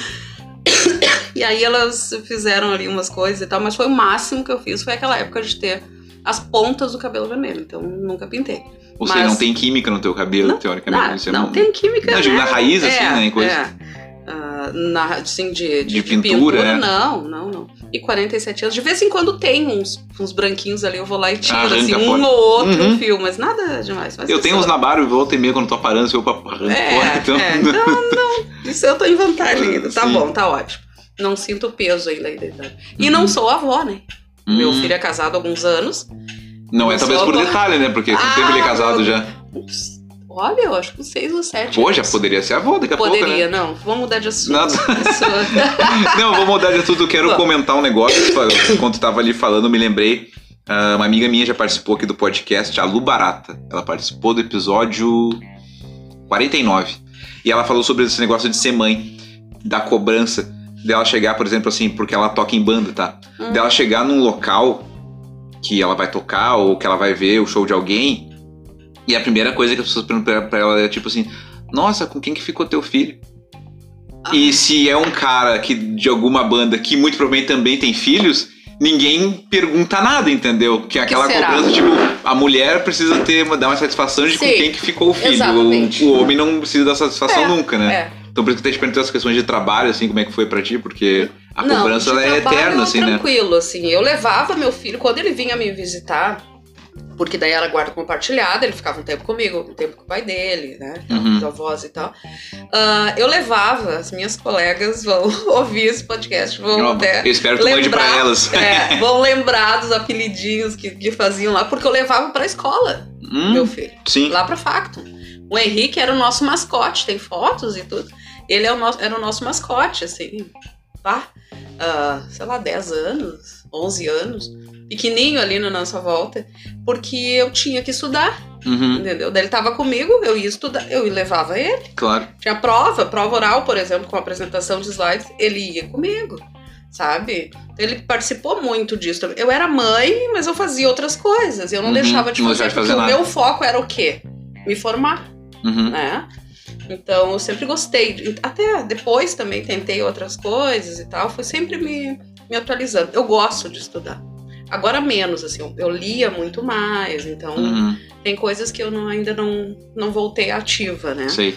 E aí elas fizeram ali umas coisas e tal, mas foi o máximo que eu fiz. Foi aquela época de ter as pontas do cabelo vermelho. Então, nunca pintei. Ou Mas- seja, não tem química no teu cabelo, Não, teoricamente. Ah, é não bom. tem química, Não, né? digo, na raiz, assim, né, coisa. É. Ah, na, assim, de, De pintura, né? Não, não, não. E 47 anos. De vez em quando tem uns, uns branquinhos ali, eu vou lá e tiro, Arranca assim, um fora. ou outro Uhum. fio, mas nada demais. Mas Eu tenho uns nabaros, volta e meia quando tô parando, se eu pra arrancar É, [laughs] fora, então. é, então, não, isso eu tô em vantagem ainda. Tá Sim. bom, tá ótimo. Não sinto o peso ainda aí da idade. E não sou avó, né? Meu Hum. filho é casado há alguns anos. Não é não talvez sou por avó. detalhe, né? Porque quanto Ah, tempo ele é casado já. Olha, eu acho que seis ou sete. Pô, já anos. poderia ser avó daqui a Poderia, pouco, né? não. Vamos mudar de assunto. Nada. [laughs] Não, vou mudar de tudo. Quero Bom. comentar um negócio. Enquanto tu tava ali falando, me lembrei. ah, uma amiga minha já participou aqui do podcast, a Lu Barata. Ela participou do episódio 49. E ela falou sobre esse negócio de ser mãe, da cobrança. Dela chegar, por exemplo, assim, porque ela toca em banda, tá? Hum. Dela chegar num local que ela vai tocar ou que ela vai ver o show de alguém. E a primeira coisa que as pessoas perguntam pra- ela é tipo assim: Nossa, com quem que ficou teu filho? Ah. E se é um cara que de alguma banda que muito provavelmente também tem filhos, ninguém pergunta nada, entendeu? Que é aquela será? cobrança, tipo, a mulher precisa ter dar uma satisfação de com Sim, quem que ficou o filho. O, o homem não precisa dar satisfação É, nunca, né? É. Então por isso que eu te perguntei as questões de trabalho, assim, como é que foi pra ti, porque a Não, cobrança ela é eterna, assim, né? tranquilo, assim. Eu levava meu filho, quando ele vinha me visitar, porque daí era guarda compartilhada, ele ficava um tempo comigo, um tempo com o pai dele, né? Uhum. Os avós e tal. Ah, eu levava, as minhas colegas vão [laughs] ouvir esse podcast, vão Eu, até eu espero que mande pra elas. é, [laughs] vão lembrar dos apelidinhos que, que faziam lá, porque eu levava pra escola, Hum, meu filho sim. lá pra Factum. O Henrique era o nosso mascote, tem fotos e tudo. Ele é o nosso, era o nosso mascote, assim, pá, ah, sei lá, 10 anos, 11 anos, pequenininho ali na nossa volta, porque eu tinha que estudar, Uhum, entendeu? Daí ele tava comigo, eu ia estudar, eu levava ele. claro. Tinha prova, prova oral, por exemplo, com apresentação de slides, ele ia comigo, sabe? Ele participou muito disso. Eu era mãe, mas eu fazia outras coisas. Eu não Uhum, deixava de não fazer, deixava de porque fazer o nada. meu foco era o quê? Me formar, Uhum. né? Então eu sempre gostei. Até depois também tentei outras coisas e tal. Fui sempre me, me atualizando. Eu gosto de estudar. Agora menos, assim, eu, lia muito mais, então Uhum, tem coisas que eu não- ainda não, não voltei ativa, né? sei.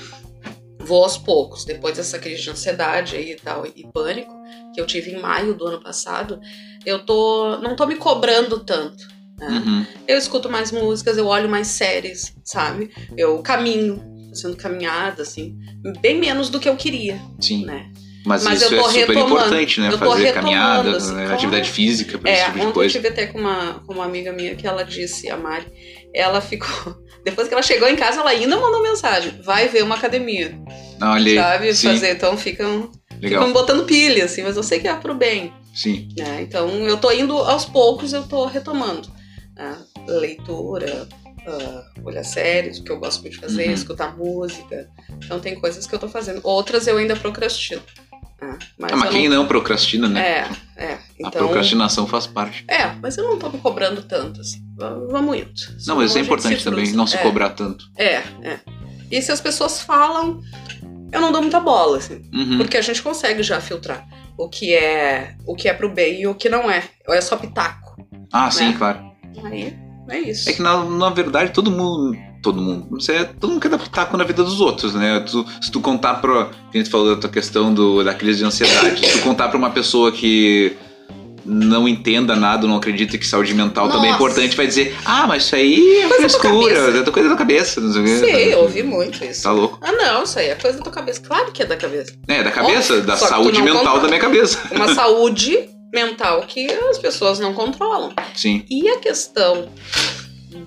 vou aos poucos. Depois dessa crise de ansiedade aí e tal, e pânico, que eu tive em maio do ano passado, eu tô. não tô me cobrando tanto. né? Uhum. Eu escuto mais músicas, eu olho mais séries, sabe? Eu caminho, fazendo caminhada, assim, bem menos do que eu queria, Sim. né? Mas, Mas isso eu tô é super retomando. importante, né? Eu tô Fazer caminhada, assim, né? claro. atividade física, pra esse É, tipo de ontem eu coisa. tive até com uma, com uma amiga minha que ela disse, a Mari, ela ficou. [laughs] Depois que ela chegou em casa, ela ainda mandou mensagem. Vai ver uma academia. Olha aí, sabe? sim, Fazer. Então ficam, legal. ficam botando pilha, assim, mas eu sei que é pro bem. Sim. né? Então eu tô indo aos poucos, eu tô retomando. né? Leitura, ah, olhar séries, o que eu gosto muito de fazer, Uhum. escutar música. Então tem coisas que eu tô fazendo. Outras eu ainda procrastino. né? Mas, Ah, mas quem não procrastina, né? É, é. A Então, procrastinação faz parte. é, mas eu não tô me cobrando tanto, assim. Vamos indo. Não, mas isso a é importante também, não se É, cobrar tanto. É, é. E se as pessoas falam, eu não dou muita bola, assim. Uhum. Porque a gente consegue já filtrar o que é o que é pro bem e o que não é. Ou é só pitaco. Ah, sim, né? claro. Aí é isso. É que na, na verdade todo mundo. Todo mundo. Você, todo mundo quer dar pitaco na vida dos outros, né? Tu- se tu contar pra. A gente falou da tua questão do, da crise de ansiedade. se tu contar pra uma pessoa que não entenda nada, não acredita que saúde mental também é Nossa. importante, vai dizer, ah, mas isso aí é Coisa frescura, cabeça." é coisa da cabeça, não sei. Sim, eu ouvi muito isso. Tá louco. Ah, não, isso aí é coisa da tua cabeça. Claro que é da cabeça. É, da cabeça, Óbvio, da saúde mental da minha cabeça. Uma saúde mental que as pessoas não controlam. Sim. E a questão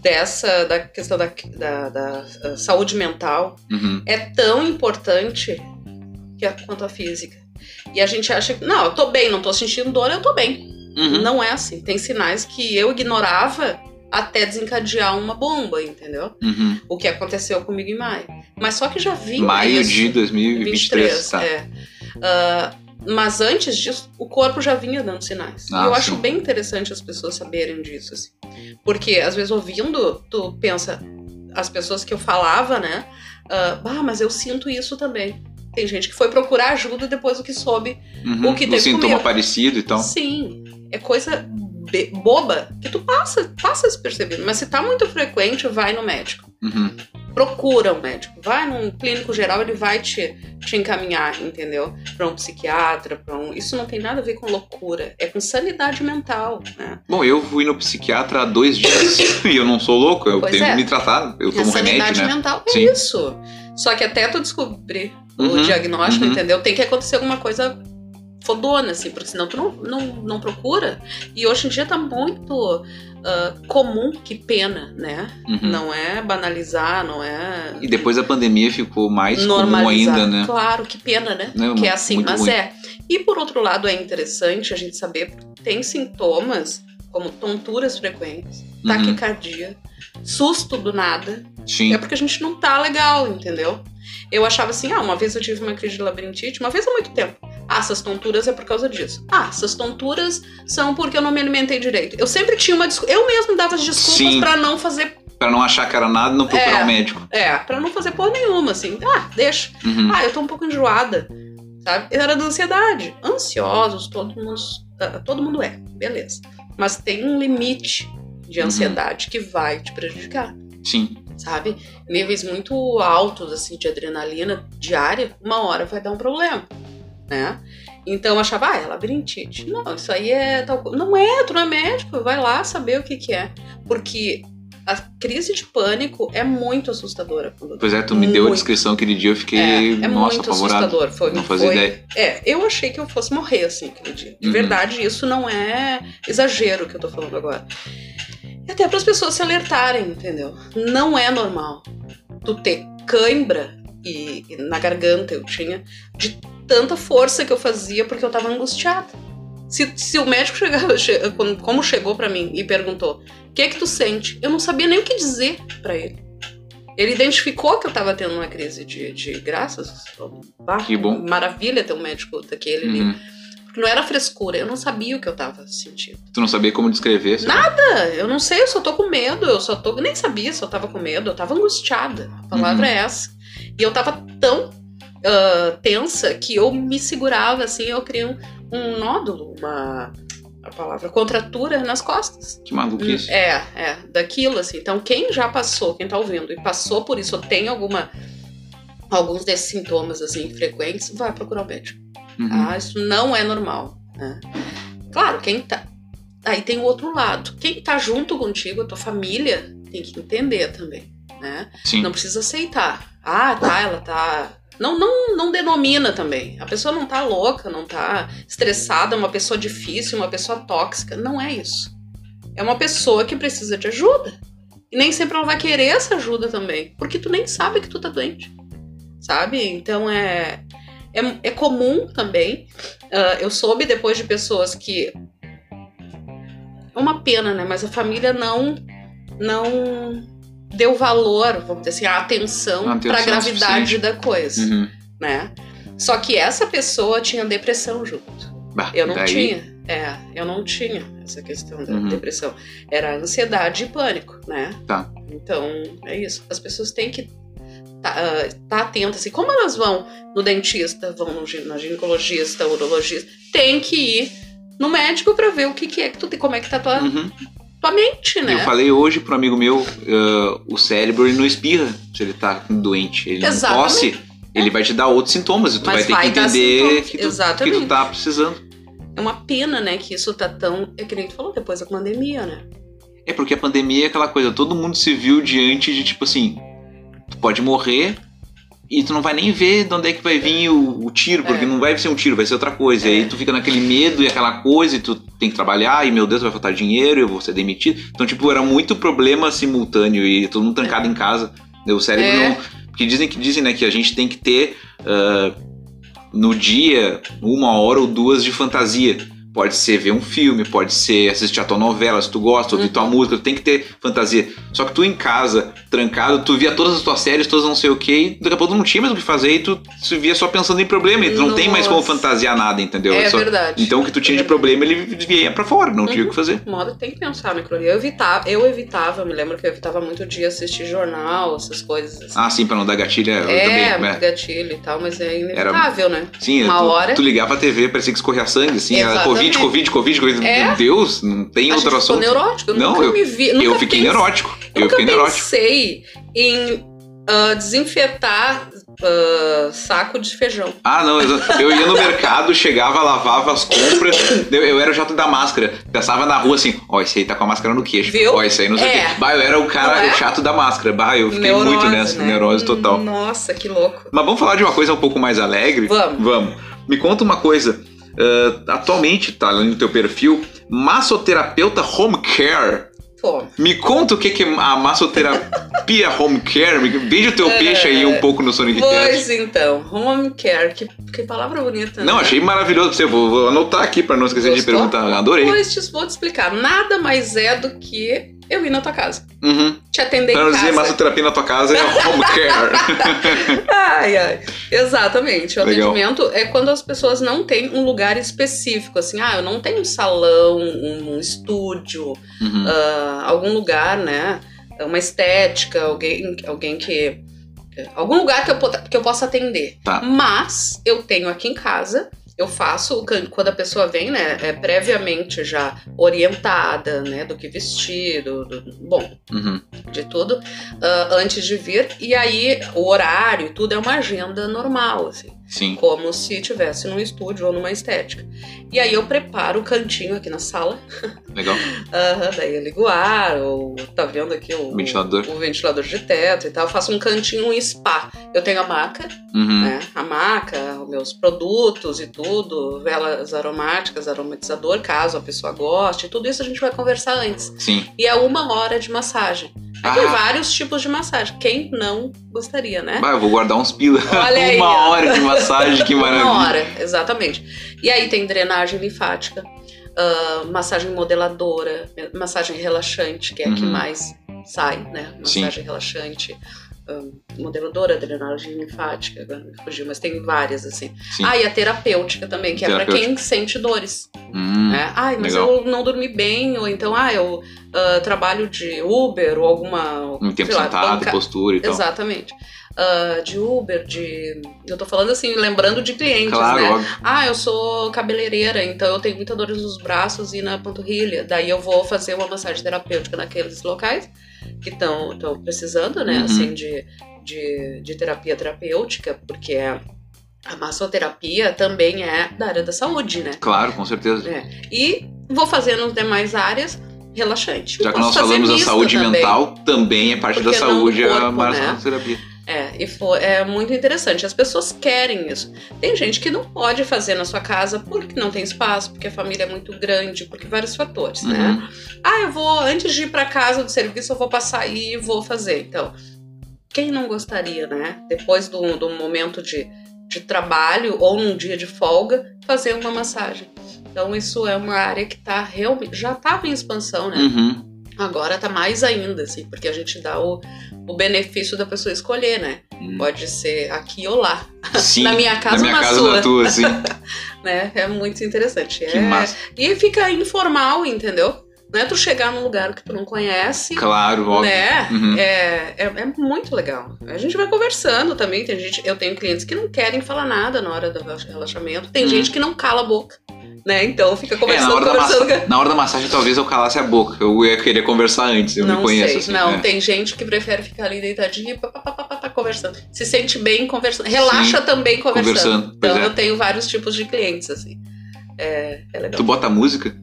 dessa, da questão da, da, da, uh, saúde mental Uhum. é tão importante que a- quanto a física. E a gente acha que, não, eu tô bem, não tô sentindo dor, eu tô bem. Uhum. Não é assim. Tem sinais que eu ignorava até desencadear uma bomba, entendeu? Uhum. O que aconteceu comigo em maio. Mas só que já vinha Maio isso. de 2023, tá. é. Ah, mas antes disso, o corpo já vinha dando sinais. Ah, e eu sim. acho bem interessante as pessoas saberem disso, assim. Porque, às vezes, ouvindo, tu pensa, as pessoas que eu falava, né? Ah, bah, mas eu sinto isso também. Tem gente que foi procurar ajuda depois do que soube. Uhum. O que um teve sintoma comigo. parecido e tal. Sim, é coisa boba que tu passa, passa despercebido. Mas se tá muito frequente, vai no médico. Uhum. Procura um médico. Vai num clínico geral, ele vai te, te encaminhar, entendeu? Pra um psiquiatra, pra um. Isso não tem nada a ver com loucura. É com sanidade mental, né? Bom, eu fui no psiquiatra há dois dias [laughs] e eu não sou louco, eu Pois tenho é. que me tratar, eu tomo sanidade remédio, né? mental é Sim. isso. Só que até tu descobrir Uhum, o diagnóstico, uhum. entendeu? Tem que acontecer alguma coisa fodona, assim, porque senão tu não, não, não procura. E hoje em dia tá muito ah, comum, que pena, né? Uhum. Não é banalizar, não é E depois da pandemia ficou mais comum ainda, né? Claro, que pena, né? Não, que é assim, mas ruim. é. E por outro lado, é interessante a gente saber porque tem sintomas como tonturas frequentes, Uhum. taquicardia, susto do nada. Sim. É porque a gente não tá legal, entendeu? Eu achava assim, ah, uma vez eu tive uma crise de labirintite, uma vez há muito tempo. Ah, essas tonturas é por causa disso. Ah, essas tonturas são porque eu não me alimentei direito. Eu sempre tinha uma desculpa. Eu mesmo dava as desculpas pra não fazer. Pra não achar que era nada, não procurar É. um médico. É, pra não fazer porra nenhuma, assim. Ah, deixa. Uhum. Ah, eu tô um pouco enjoada. Sabe? Era da ansiedade. Ansiosos, todo mundo, ah, todo mundo é, beleza. Mas tem um limite de Uhum. ansiedade que vai te prejudicar. Sim. Sabe? Níveis muito altos, assim, de adrenalina diária, uma hora vai dar um problema, né? Então eu achava, ah, é labirintite. Não, isso aí é tal coisa. Não é, tu não é médico, vai lá saber o que que é. Porque a crise de pânico é muito assustadora. Pois é, tu me deu a Muito. descrição aquele dia, eu É, fiquei, é nossa, muito apavorado. assustador. Foi, Não fazia foi- ideia. É, eu achei que eu fosse morrer, assim, aquele dia. De Uhum. verdade, isso não é exagero que eu tô falando agora. E até para as pessoas se alertarem, entendeu? Não é normal tu ter cãibra e, e na garganta eu tinha de tanta força que eu fazia porque eu tava angustiada. Se, se o médico chegava, che- como chegou pra mim e perguntou: "O que é que tu sente?", eu não sabia nem o que dizer pra ele. Ele identificou que eu tava tendo uma crise de, de graças. Ah, Que bom. Maravilha ter um médico daquele ali. Uhum. Porque não era frescura, eu não sabia o que eu tava sentindo. Tu não sabia como descrever. Nada, eu não sei, eu só tô com medo, eu só tô. Nem sabia se eu tava com medo, eu tava angustiada. A palavra Uhum. é essa. E eu tava tão ah, tensa que eu me segurava, assim, eu criei um, um nódulo, uma. A palavra contratura nas costas. Que maluquice. É, é, daquilo, assim. Então, quem já passou, quem tá ouvindo e passou por isso, ou tem alguma. Alguns desses sintomas, assim, frequentes, vai procurar o médico. Uhum. Ah, isso não é normal. né? Claro, quem tá. Aí tem o outro lado. Quem tá junto contigo, a tua família, tem que entender também, né? Sim. Não precisa aceitar. Ah, tá, ela tá Não, não, não denomina também. A pessoa não tá louca, não tá estressada, é uma pessoa difícil, uma pessoa tóxica. Não é isso. É uma pessoa que precisa de ajuda. E nem sempre ela vai querer essa ajuda também. Porque tu nem sabe que tu tá doente. Sabe? Então é. É, é comum também. Uh, eu soube depois de pessoas que. É uma pena, né? Mas a família não. Não deu valor, vamos dizer assim, a atenção, para a gravidade da coisa, Uhum. né? Só que essa pessoa tinha depressão junto. Bah, Eu não daí- tinha. É, eu não tinha essa questão da Uhum. depressão. Era ansiedade e pânico, né? Tá. Então, é isso. As pessoas têm que estar tá, atentas. Assim, como elas vão no dentista, vão no, na ginecologista, urologista, tem que ir no médico para ver o que, que é que tu tem, como é que tá tua, Uhum. tua mente, né? Eu falei hoje pro amigo meu, uh, o cérebro ele não espirra se ele tá doente. Ele não Exatamente. tosse, ele vai te dar outros sintomas e tu Mas vai ter vai que entender que tu, que tu tá precisando. É uma pena, né, que isso tá tão. É que nem tu falou depois da pandemia, né? É porque a pandemia é aquela coisa, todo mundo se viu diante de tipo assim, tu pode morrer e tu não vai nem ver de onde é que vai vir o, o tiro, porque É. não vai ser um tiro, vai ser outra coisa. É. E aí tu fica naquele medo e aquela coisa, e tu tem que trabalhar, e meu Deus, vai faltar dinheiro, eu vou ser demitido. Então, tipo, era muito problema simultâneo e todo mundo trancado em casa. O cérebro É. não. Porque dizem que dizem, né, que a gente tem que ter ah, no dia uma hora ou duas de fantasia. Pode ser ver um filme, pode ser assistir a tua novela, se tu gosta, ouvir Uhum. tua música, tu tem que ter fantasia. Só que tu em casa, trancado, tu via todas as tuas séries, todas não sei o que, daqui a pouco tu não tinha mais o que fazer e tu se via só pensando em problema, e tu não tem mais como fantasiar nada, entendeu? É Só- verdade. Então o que tu tinha de É problema, ele vinha pra fora, não tinha o Uhum. que fazer. De modo que tem que pensar naquilo ali. Eu evitava, eu evitava, eu me lembro que eu evitava muito de assistir jornal, essas coisas. assim. Ah, sim, pra não dar gatilha eu é, também. muito né? gatilho e tal, mas é inevitável, né? Sim, uma tu, hora- tu ligava a TV, parecia que escorria sangue, assim, era Exatamente. Covid, Covid, Covid, Covid. É. Meu Deus, não tem a ficou assunto. neurótico. Eu Não, nunca eu- me vi. Eu nunca fiquei pense- neurótico. Eu Eu fiquei neurótico. pensei em ah, desinfetar ah, saco de feijão. Ah, não, eu, eu ia no mercado, chegava, lavava as compras, eu, eu era o jato da máscara. Passava na rua assim, ó, esse aí tá com a máscara no queixo. Viu? Ó, esse aí não sei o É. quê. Bah, eu era o cara, é? o chato da máscara. Bah, eu fiquei Neurose, muito nessa, né? neurose total. Nossa, que louco. Mas vamos falar de uma coisa um pouco mais alegre? Vamos. Vamos. Me conta uma coisa. Ah, atualmente, tá ali no teu perfil, massoterapeuta home care. Pô, Me conta o que que é a massoterapia [laughs] home care. Vende o teu É. peixe aí um pouco no Sonic pois então, home care, que, que palavra bonita. Não, né? achei maravilhoso você. Vou, vou anotar aqui pra não esquecer de Gostou? perguntar. Adorei. Pois te, vou te explicar. Nada mais é do que eu ir na tua casa. Uhum. Te atender em casa. massoterapia na tua casa é [laughs] home care. Ai, ai. Exatamente. O Legal. atendimento é quando as pessoas não têm um lugar específico, assim, ah, eu não tenho um salão, um, estúdio, Uhum. ah, algum lugar, né? Uma estética, alguém, alguém que. Algum lugar que eu, que eu possa atender. Tá. Mas eu tenho aqui em casa. Eu faço quando a pessoa vem, né, é previamente já orientada, né, do que vestir, do, do- bom, Uhum. de tudo, ah, antes de vir. E aí o horário e tudo é uma agenda normal, assim, Sim. como se tivesse num estúdio ou numa estética. E aí eu preparo o cantinho aqui na sala, Legal. [laughs] Aham, daí eu ligo o ar, ou tá vendo aqui o Ventilador. o ventilador de teto e tal. Eu faço um cantinho, um spa. Eu tenho a maca, Uhum. né? A maca, os meus produtos e tudo, velas aromáticas, aromatizador, caso a pessoa goste, tudo isso a gente vai conversar antes. Sim. E é uma hora de massagem. Aí tem Ah. vários tipos de massagem. Quem não gostaria, né? Bah, eu vou guardar uns pila. Olha [laughs] aí, Uma ó. hora de massagem, que [laughs] maravilha. Uma hora, exatamente. E aí tem drenagem linfática, ah, massagem modeladora, massagem relaxante, que é a que Uhum. mais sai, né? Sim. Massagem relaxante, ah, modeladora, drenagem linfática, agora me fugiu, mas tem várias assim. Sim. Ah, e a terapêutica também, que é pra Terapêutica. quem sente dores. Hum. né? Ai, mas legal. eu não dormi bem, ou então, ah, eu ah, trabalho de Uber ou alguma. Um tempo lá, sentado, banca- postura e tal. Exatamente. Ah, de Uber, de. Eu tô falando assim, lembrando de clientes, Claro, né? óbvio. Ah, eu sou cabeleireira, então eu tenho muita dor nos braços e na panturrilha. Daí eu vou fazer uma massagem terapêutica naqueles locais que estão precisando, né? Uhum. Assim, de, de, de terapia terapêutica, porque a, a massoterapia também é da área da saúde, né? Claro, com certeza. É. E vou fazer nas demais áreas relaxante. Já que nós falamos da saúde também. mental, também é parte Porque da não saúde no a corpo, né? É, e foi, é muito interessante. As pessoas querem isso. Tem gente que não pode fazer na sua casa porque não tem espaço, porque a família é muito grande, porque vários fatores, né? Uhum. Ah, eu vou, antes de ir pra casa do serviço, eu vou passar aí e vou fazer. Então, quem não gostaria, né? Depois do, do momento de, de trabalho ou num dia de folga, fazer uma massagem. Então, isso é uma área que tá realmente. Já estava em expansão, né? Uhum. Agora tá mais ainda, assim, porque a gente dá o, o benefício da pessoa escolher, né? Hum. Pode ser aqui ou lá. Sim, [laughs] Na minha casa na minha na casa sua. na tua, sim. [laughs] né? É muito interessante. Que é... massa. E fica informal, entendeu? Não é tu chegar num lugar que tu não conhece. Claro, óbvio. Né? Uhum. É, é, é muito legal. A gente vai conversando também. Tem gente, eu tenho clientes que não querem falar nada na hora do relaxamento. Tem Hum. gente que não cala a boca. Né? Então fica É, conversando, na, hora da conversando. massa- na hora da massagem, talvez eu calasse a boca. Eu ia querer conversar antes, eu não me conheço. sei. assim, não, é. tem gente que prefere ficar ali deitadinho e pá, pá, pá, pá, pá, pá, conversando. Se sente bem conversando. Relaxa também conversando. conversando, Então é. eu tenho vários tipos de clientes, assim. É, é legal. Tu bota música?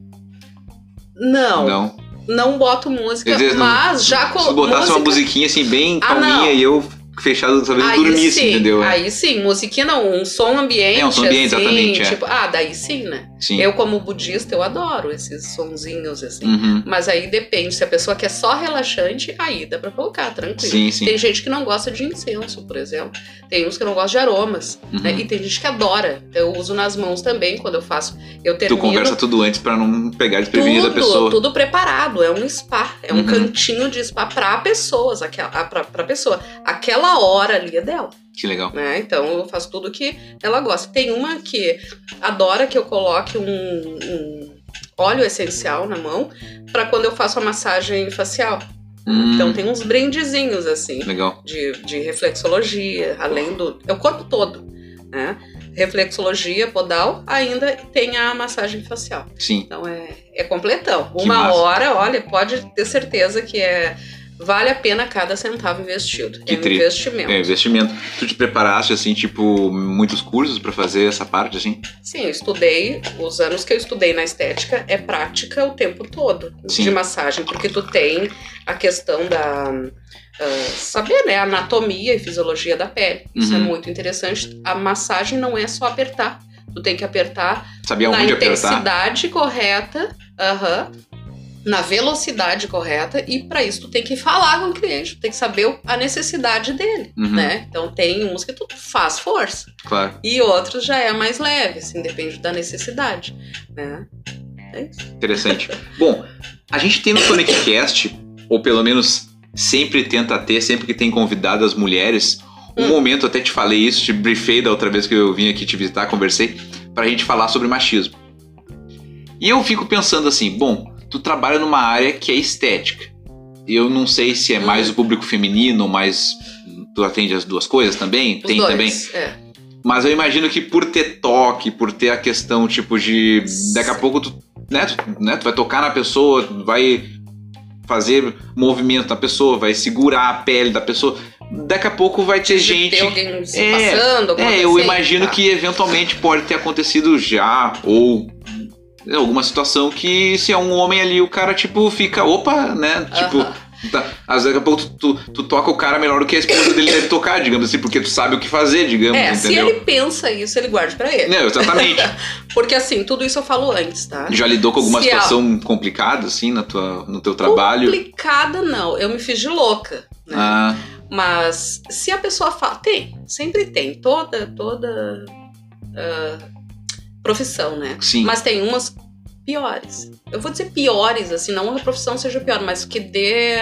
Não, não, Não. boto música, dizer, mas já Se coloquei. botasse uma musiquinha assim, bem Ah, calminha não. e eu fechado, talvez Aí dormisse, sim, entendeu? aí sim, musiquinha não, um som ambiente, É, um som ambiente, assim, exatamente, é. tipo, ah, daí sim, né? Sim. Eu como budista, eu adoro esses sonzinhos, assim. Uhum. Mas aí depende, se a pessoa quer só relaxante, aí dá pra colocar, tranquilo. Sim, sim. Tem gente que não gosta de incenso, por exemplo. Tem uns que não gostam de aromas. Uhum. né? E tem gente que adora. Eu uso nas mãos também quando eu faço. Eu Tu termino conversa tudo antes pra não pegar desprevenido tudo, da pessoa. tudo preparado. É um spa. É um Uhum. cantinho de spa pra pessoas. Aquela, a- pra, pra pessoa. Aquela hora ali é dela. Que legal. Né? Então eu faço tudo que ela gosta. Tem uma que adora que eu coloque um, um óleo essencial na mão pra quando eu faço a massagem facial. Hum, Então tem uns brindezinhos assim Legal. de, de reflexologia, além do. É o corpo todo, né? Reflexologia podal, ainda tem a massagem facial. Sim. Então é, é completão. Uma hora, olha, pode ter certeza que é. Vale a pena cada centavo investido. Que é um tri- investimento. É, investimento. Tu te preparaste, assim, tipo, muitos cursos pra fazer essa parte, assim? Sim, eu estudei, os anos que eu estudei na estética é prática o tempo todo Sim. de massagem, porque tu tem a questão da. ah, saber, né, anatomia e fisiologia da pele. Isso é Uhum. muito interessante. A massagem não é só apertar. Tu tem que apertar Sabia na onde apertar? intensidade correta, aham, na velocidade correta, e para isso tu tem que falar com o cliente, tu tem que saber a necessidade dele, Uhum. né? Então tem uns que tu faz força. Claro. E outros já é mais leve, assim, depende da necessidade, né? É isso. Interessante. [laughs] Bom, a gente tem no Sonic Cast, ou pelo menos sempre tenta ter, sempre que tem convidado as mulheres, um Hum. momento, até te falei isso, te briefei da outra vez que eu vim aqui te visitar, conversei, pra gente falar sobre machismo. E eu fico pensando assim, bom, tu trabalha numa área que é estética. Eu não sei se é Hum. mais o público feminino ou mais. Tu atende as duas coisas também? Os tem dois, também. É. Mas eu imagino que por ter toque, por ter a questão, tipo, de. Daqui a pouco tu, né, tu, né, tu vai tocar na pessoa, vai fazer movimento na pessoa, vai segurar a pele da pessoa. Daqui a pouco vai ter gente. Ter alguém se É, passando, alguma É, eu assim, imagino tá. que eventualmente pode ter acontecido já, ou alguma situação que se é um homem ali, o cara, tipo, fica, opa, né? Tipo, Aham. tá, às vezes daqui a pouco tu, tu, tu toca o cara melhor do que a esposa dele deve tocar, digamos assim, porque tu sabe o que fazer, digamos, É, se entendeu? ele pensa isso, ele guarde pra ele. Não, exatamente. [laughs] Porque assim, tudo isso eu falo antes, tá? Já lidou com alguma Se a- situação complicada, assim, na tua, no teu trabalho? Complicada não, eu me fiz de louca, né? Ah, Mas se a pessoa fala. Tem, sempre tem. Toda, toda ah, profissão, né? sim. Mas tem umas piores. Eu vou dizer piores, assim, não a profissão seja pior, mas que dê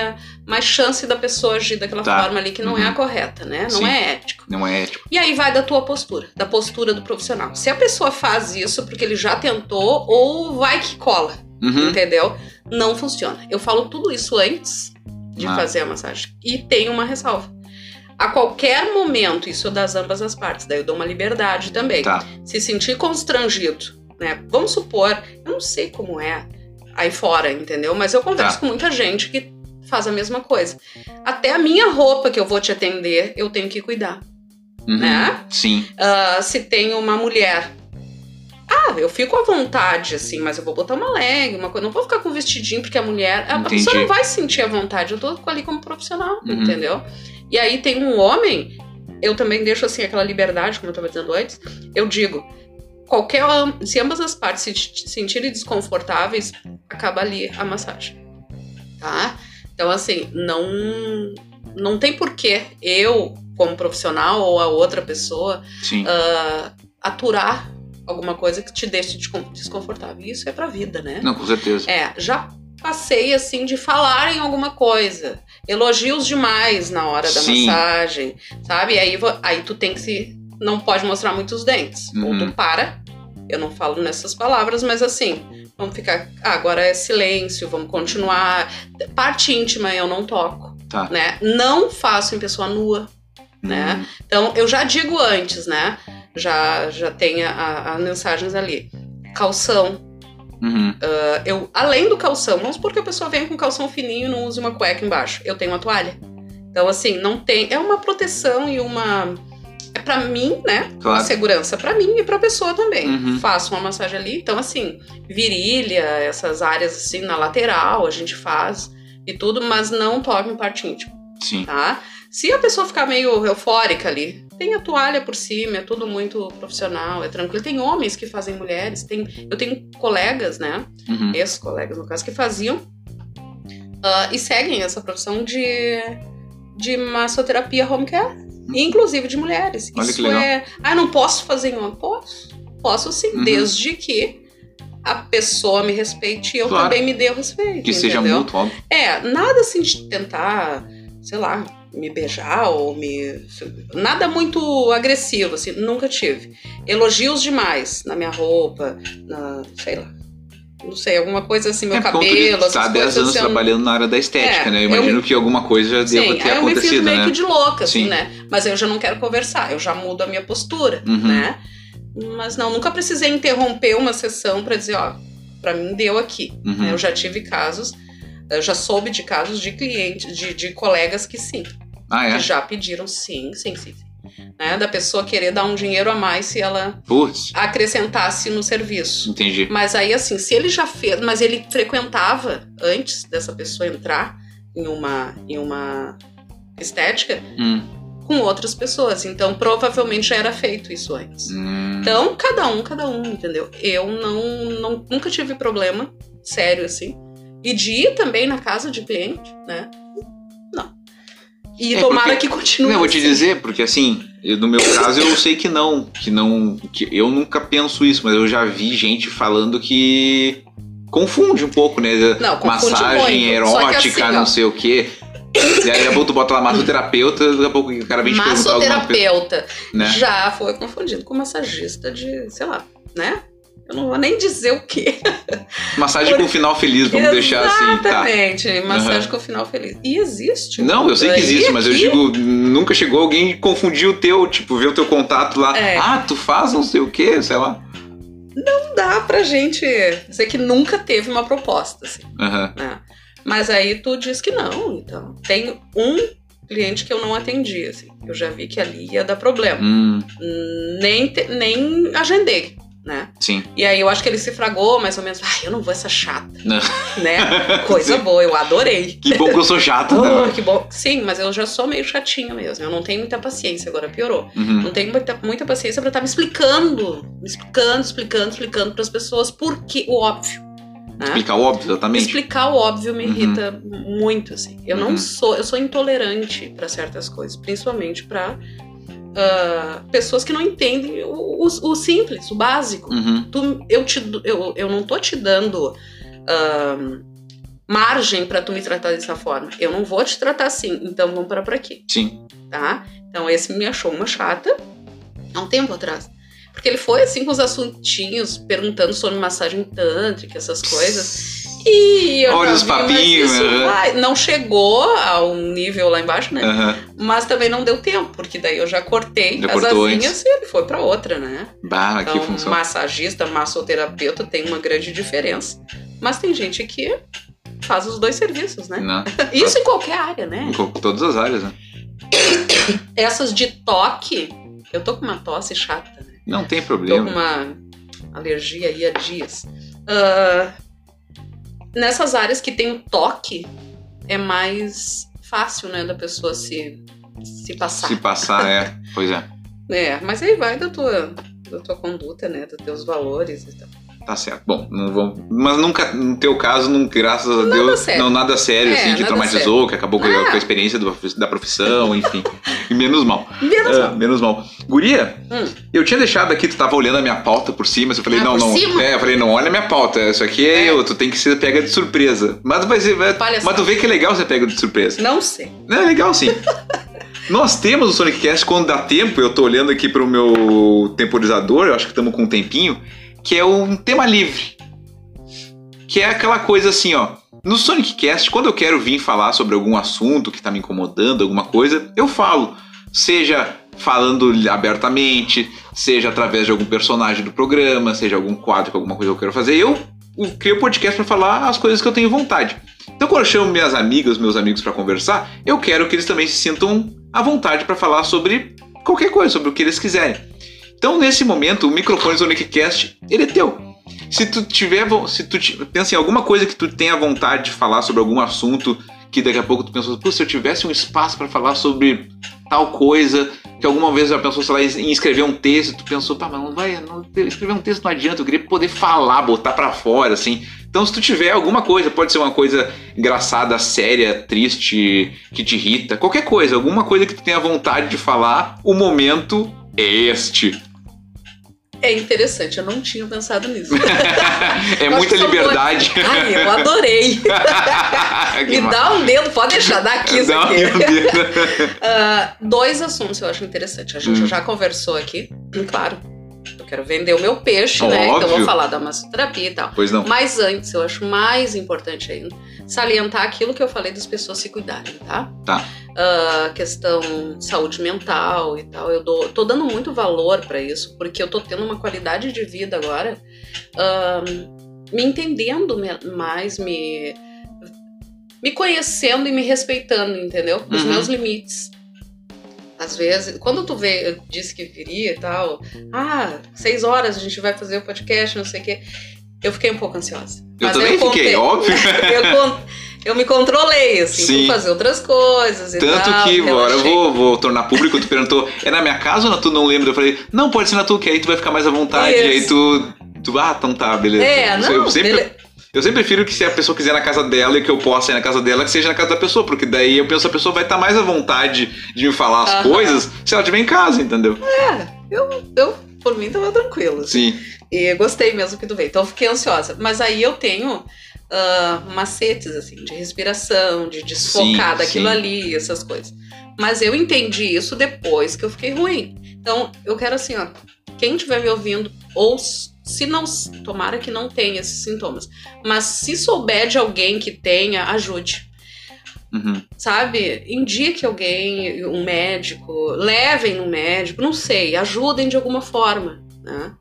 mais chance da pessoa agir daquela Tá. forma ali que não é Uhum. a correta, né? Não Sim. é ético. Não é ético. E aí vai da tua postura, da postura do profissional. Se a pessoa faz isso porque ele já tentou, ou vai que cola, Uhum. entendeu? Não funciona. Eu falo tudo isso antes de Ah. fazer a massagem. E tem uma ressalva. A qualquer momento, isso das ambas as partes, daí eu dou uma liberdade também. Tá. Se sentir constrangido, né? Vamos supor, eu não sei como é aí fora, entendeu? Mas eu converso Tá. com muita gente que faz a mesma coisa. Até a minha roupa que eu vou te atender, eu tenho que cuidar. Uhum. Né? Sim. Ah, se tem uma mulher. Ah, eu fico à vontade, assim, mas eu vou botar uma leg, uma coisa. Não vou ficar com vestidinho, porque a mulher. A, Entendi. pessoa não vai se sentir à vontade. Eu tô ali como profissional, Uhum. entendeu? E aí tem um homem, eu também deixo assim aquela liberdade, como eu estava dizendo antes, eu digo, qualquer se ambas as partes se sentirem desconfortáveis, acaba ali a massagem. Tá? Então assim, não não tem porquê eu, como profissional ou a outra pessoa, uh, aturar alguma coisa que te deixe desconfortável. Isso é pra vida, né? Não, com certeza. É, já passei assim de falar em alguma coisa. Elogios demais na hora da Sim. massagem, sabe? Aí, aí tu tem que se. Não pode mostrar muitos dentes. Uhum. Ou tu para. Eu não falo nessas palavras, mas assim, vamos ficar. Ah, agora é silêncio, vamos continuar. Parte íntima eu não toco. Tá. Né? Não faço em pessoa nua. Né? Uhum. Então eu já digo antes, né? Já, já tem as mensagens ali. Calção, Uhum. Uh, eu, além do calção, vamos supor que a pessoa venha com calção fininho e não use uma cueca embaixo. Eu tenho uma toalha. Então, assim, não tem. É uma proteção e uma. É para mim, né? Claro. Uma segurança para mim e pra pessoa também. Uhum. Faço uma massagem ali. Então, assim, virilha, essas áreas assim na lateral, a gente faz e tudo, mas não toque em parte íntima. Sim. Tá? Se a pessoa ficar meio eufórica ali, tem a toalha por cima, é tudo muito profissional, é tranquilo. Tem homens que fazem mulheres, tem, eu tenho colegas, né? Uhum. Ex-colegas, no caso, que faziam uh, e seguem essa profissão de, de massoterapia home care, uhum. inclusive de mulheres. Olha Isso que legal. é. Ah, não posso fazer em homem? Posso. Posso sim, uhum. desde que a pessoa me respeite e eu claro. também me dê o respeito. Que entendeu? seja mútuo, óbvio. É, nada assim de tentar, sei lá, me beijar ou me. Nada muito agressivo, assim, nunca tive. Elogios demais na minha roupa, na. sei lá. Não sei, alguma coisa assim, meu é, cabelo. Você tá 10 anos assim, trabalhando na área da estética, é, né? Eu imagino eu... que alguma coisa já deva ter aí acontecido. Eu me fiz meio né? que de louca, assim, Sim. né? Mas eu já não quero conversar, eu já mudo a minha postura, uhum. né? Mas não, nunca precisei interromper uma sessão para dizer, ó, para mim deu aqui. Uhum. Né? Eu já tive casos, eu já soube de casos de clientes, de, de colegas que sim. Ah, é? Que já pediram, sim, sim, sim. Né, da pessoa querer dar um dinheiro a mais se ela Puts. acrescentasse no serviço. Entendi. Mas aí, assim, se ele já fez, mas ele frequentava antes dessa pessoa entrar em uma, em uma estética hum. com outras pessoas. Então, provavelmente já era feito isso antes. Hum. Então, cada um, cada um, entendeu? Eu não, não nunca tive problema sério assim. E de ir também na casa de cliente, né? E é tomara porque, que continue. Não, eu vou te assim. dizer, porque assim, eu, no meu caso eu sei que não, que não, que eu nunca penso isso, mas eu já vi gente falando que confunde um pouco, né? Não, Massagem muito. erótica, assim, não sei o quê. E aí daqui a pouco tu bota lá massoterapeuta, daqui a pouco o cara vem te perguntar alguma coisa. Massoterapeuta né? já foi confundido com massagista de, sei lá, né? Eu não vou nem dizer o quê. [laughs] Massagem Por... com final feliz, vamos Exatamente, deixar assim. Tá. Exatamente, massagem uhum. com final feliz. E existe. Não, eu sei que existe, mas eu digo, nunca chegou alguém e confundir o teu, tipo, ver o teu contato lá. É. Ah, tu faz não sei o quê, sei lá. Não dá pra gente dizer que nunca teve uma proposta, assim. Uhum. Né? Mas aí tu diz que não, então. Tem um cliente que eu não atendi, assim. Eu já vi que ali ia dar problema. Hum. Nem, te, nem agendei né? Sim. E aí eu acho que ele se fragou mais ou menos, ai, eu não vou essa chata, não. né? [laughs] Coisa Sim. boa, eu adorei. Que bom que eu sou chata, oh, né? que bom. Sim, mas eu já sou meio chatinha mesmo, eu não tenho muita paciência, agora piorou. Uhum. Não tenho muita, muita paciência para estar me explicando, me explicando, explicando, explicando para as pessoas por que o óbvio. Né? Explicar o óbvio, exatamente. Explicar o óbvio me uhum. irrita muito, assim. Eu uhum. não sou, eu sou intolerante para certas coisas, principalmente para uh, pessoas que não entendem o, o, o simples, o básico. Uhum. Tu, eu, te, eu, eu não tô te dando uh, margem para tu me tratar dessa forma. Eu não vou te tratar assim, então vamos parar por aqui. Sim. Tá? Então esse me achou uma chata há um tempo atrás. Porque ele foi assim com os assuntinhos, perguntando sobre massagem tântrica, essas coisas. E eu Olha os papinhos. Vai, não chegou ao nível lá embaixo, né? Uhum. Mas também não deu tempo, porque daí eu já cortei já as asinhas e ele foi para outra, né? Bah, então, que função. massagista, massoterapeuta tem uma grande diferença. Mas tem gente que faz os dois serviços, né? Não. [laughs] Isso em qualquer área, né? Em todas as áreas, né? [coughs] Essas de toque, eu tô com uma tosse chata, né? Não tem problema. Tô com uma alergia aí há dias. Uh, nessas áreas que tem o toque, é mais fácil, né, da pessoa se se passar. Se passar, é. [laughs] Pois é. É, mas aí vai da tua, da tua conduta, né? Dos teus valores e tal. Tá certo. Bom, não vou. Mas nunca, no teu caso, não, graças a Nada Deus, sério. não nada sério, É, assim, que traumatizou, que acabou com, a- Ah. com a experiência do- da profissão, enfim. [laughs] e menos mal. Menos Ah, mal. menos mal. Guria, Hum. eu tinha deixado aqui, tu tava olhando a minha pauta por cima, eu falei, Ah, não, por não. cima? É, eu falei, não, olha a minha pauta, isso aqui é, É. eu, tu tem que ser pega de surpresa. Mas, vai ser- vai- Palhaçada. mas tu vê que é legal ser pega de surpresa. Não sei. É legal sim. [laughs] Nós temos o Sonic Cast quando dá tempo, eu tô olhando aqui pro meu temporizador, eu acho que estamos com um tempinho, que é um tema livre. Que é aquela coisa assim, ó. No Sonic Cast, quando eu quero vir falar sobre algum assunto que tá me incomodando, alguma coisa, eu falo. Seja falando abertamente, seja através de algum personagem do programa, seja algum quadro alguma coisa que eu quero fazer. Eu crio podcast pra falar as coisas que eu tenho vontade. Então, quando eu chamo minhas amigas, meus amigos pra conversar, eu quero que eles também se sintam à vontade pra falar sobre qualquer coisa, sobre o que eles quiserem. Então, nesse momento, o microfone Sonic Cast, ele é teu. Se tu tiver, se tu pensa em alguma coisa que tu tenha vontade de falar sobre algum assunto que daqui a pouco tu pensou, se eu tivesse um espaço pra falar sobre tal coisa, que alguma vez já pensou, sei lá, em escrever um texto, tu pensou, pá, mas não vai, não, escrever um texto não adianta, eu queria poder falar, botar pra fora, assim. Então, se tu tiver alguma coisa, pode ser uma coisa engraçada, séria, triste, que te irrita, qualquer coisa, alguma coisa que tu tenha vontade de falar, o momento é este. É interessante, eu não tinha pensado nisso. [laughs] é Eu muita liberdade. [laughs] Ai, eu adorei. [laughs] Me dá um dedo, pode deixar, dá aqui Dá um aqui. dedo. Ah, dois assuntos eu acho interessante. A gente Hum. já conversou aqui, e claro. Eu quero vender o meu peixe, né? Então Óbvio. vou falar da massoterapia e tal. Pois não. Mas antes, eu acho mais importante ainda salientar aquilo que eu falei das pessoas se cuidarem, tá? Tá. Ah, questão de saúde mental e tal. Eu dou, tô dando muito valor pra isso, porque eu tô tendo uma qualidade de vida agora, ah, me entendendo mais, me, me conhecendo e me respeitando, entendeu? Os Uhum. meus limites. Às vezes, quando tu vê, eu disse que viria e tal, ah, seis horas a gente vai fazer o podcast, não sei o quê. Eu fiquei um pouco ansiosa. Eu Mas também aí fiquei, contei- óbvio. [laughs] eu, eu me controlei, assim, Sim. fazer outras coisas Tanto tal. que, agora eu vou, vou tornar público, tu perguntou, é na minha casa ou na tu não lembra? Eu falei, não, pode ser na tua, que aí tu vai ficar mais à vontade. Isso. E aí tu, tu, ah, então tá, beleza. É, não, eu sempre, bele- eu sempre prefiro que se a pessoa quiser na casa dela e que eu possa ir na casa dela, que seja na casa da pessoa, porque daí eu penso a pessoa vai estar mais à vontade de me falar as Aham. coisas se ela estiver em casa, entendeu? eu, eu, por mim, tava tranquilo. assim. Sim. E gostei mesmo que tu veio. Então eu fiquei ansiosa. Mas aí eu tenho ah, macetes, assim, de respiração, de desfocar Sim, daquilo sim. ali, essas coisas. Mas eu entendi isso depois que eu fiquei ruim. Então eu quero assim, ó, quem estiver me ouvindo, ou se não, tomara que não tenha esses sintomas, mas se souber de alguém que tenha, ajude. Uhum. sabe? Indique alguém, um médico, levem no médico, não sei, ajudem de alguma forma, né?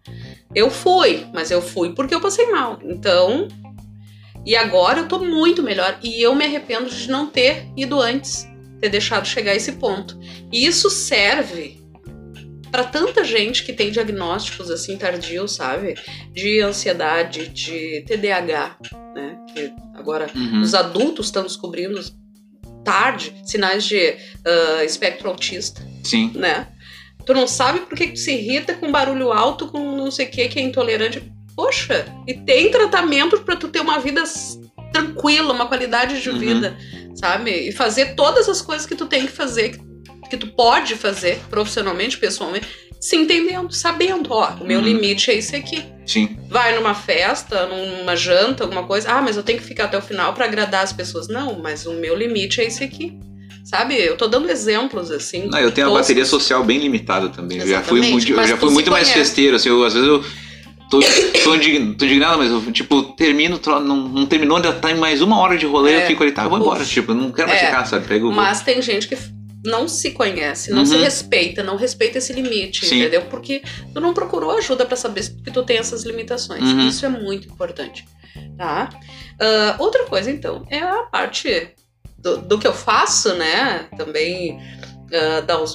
Eu fui, mas eu fui porque eu passei mal. Então, e agora eu tô muito melhor e eu me arrependo de não ter ido antes, ter deixado chegar a esse ponto. E isso serve para tanta gente que tem diagnósticos assim tardios, sabe? De ansiedade, de TDAH, né? Que agora Uhum. os adultos estão descobrindo tarde sinais de ah, espectro autista, Sim. né? Tu não sabe por que que tu se irrita com barulho alto, com não sei o que, que é intolerante. Poxa, e tem tratamento pra tu ter uma vida tranquila, uma qualidade de Uhum. vida, sabe? E fazer todas as coisas que tu tem que fazer, que, tu pode fazer profissionalmente, pessoalmente, se entendendo, sabendo, ó, o meu Uhum. limite é esse aqui Sim. vai numa festa, numa janta, alguma coisa, ah, mas eu tenho que ficar até o final pra agradar as pessoas. Não, mas o meu limite é esse aqui. Sabe? Eu tô dando exemplos assim. Não, eu tenho a toscos. bateria social bem limitada também. Eu já fui muito, já fui muito mais festeiro, assim, eu, às vezes eu tô, tô, indig- tô indignado, mas eu, tipo, termino, não, não terminou, ainda tá em mais uma hora de rolê, É. eu fico ali, tá, eu vou embora, Uf. tipo, eu não quero mais É. ficar, sabe? Pego, Mas tem gente que não se conhece, não Uhum. se respeita, não respeita esse limite, Sim. entendeu? Porque tu não procurou ajuda pra saber que tu tem essas limitações. Uhum. Isso é muito importante, tá? Ah, outra coisa, então, é a parte do, do que eu faço, né? Também ah, dar os,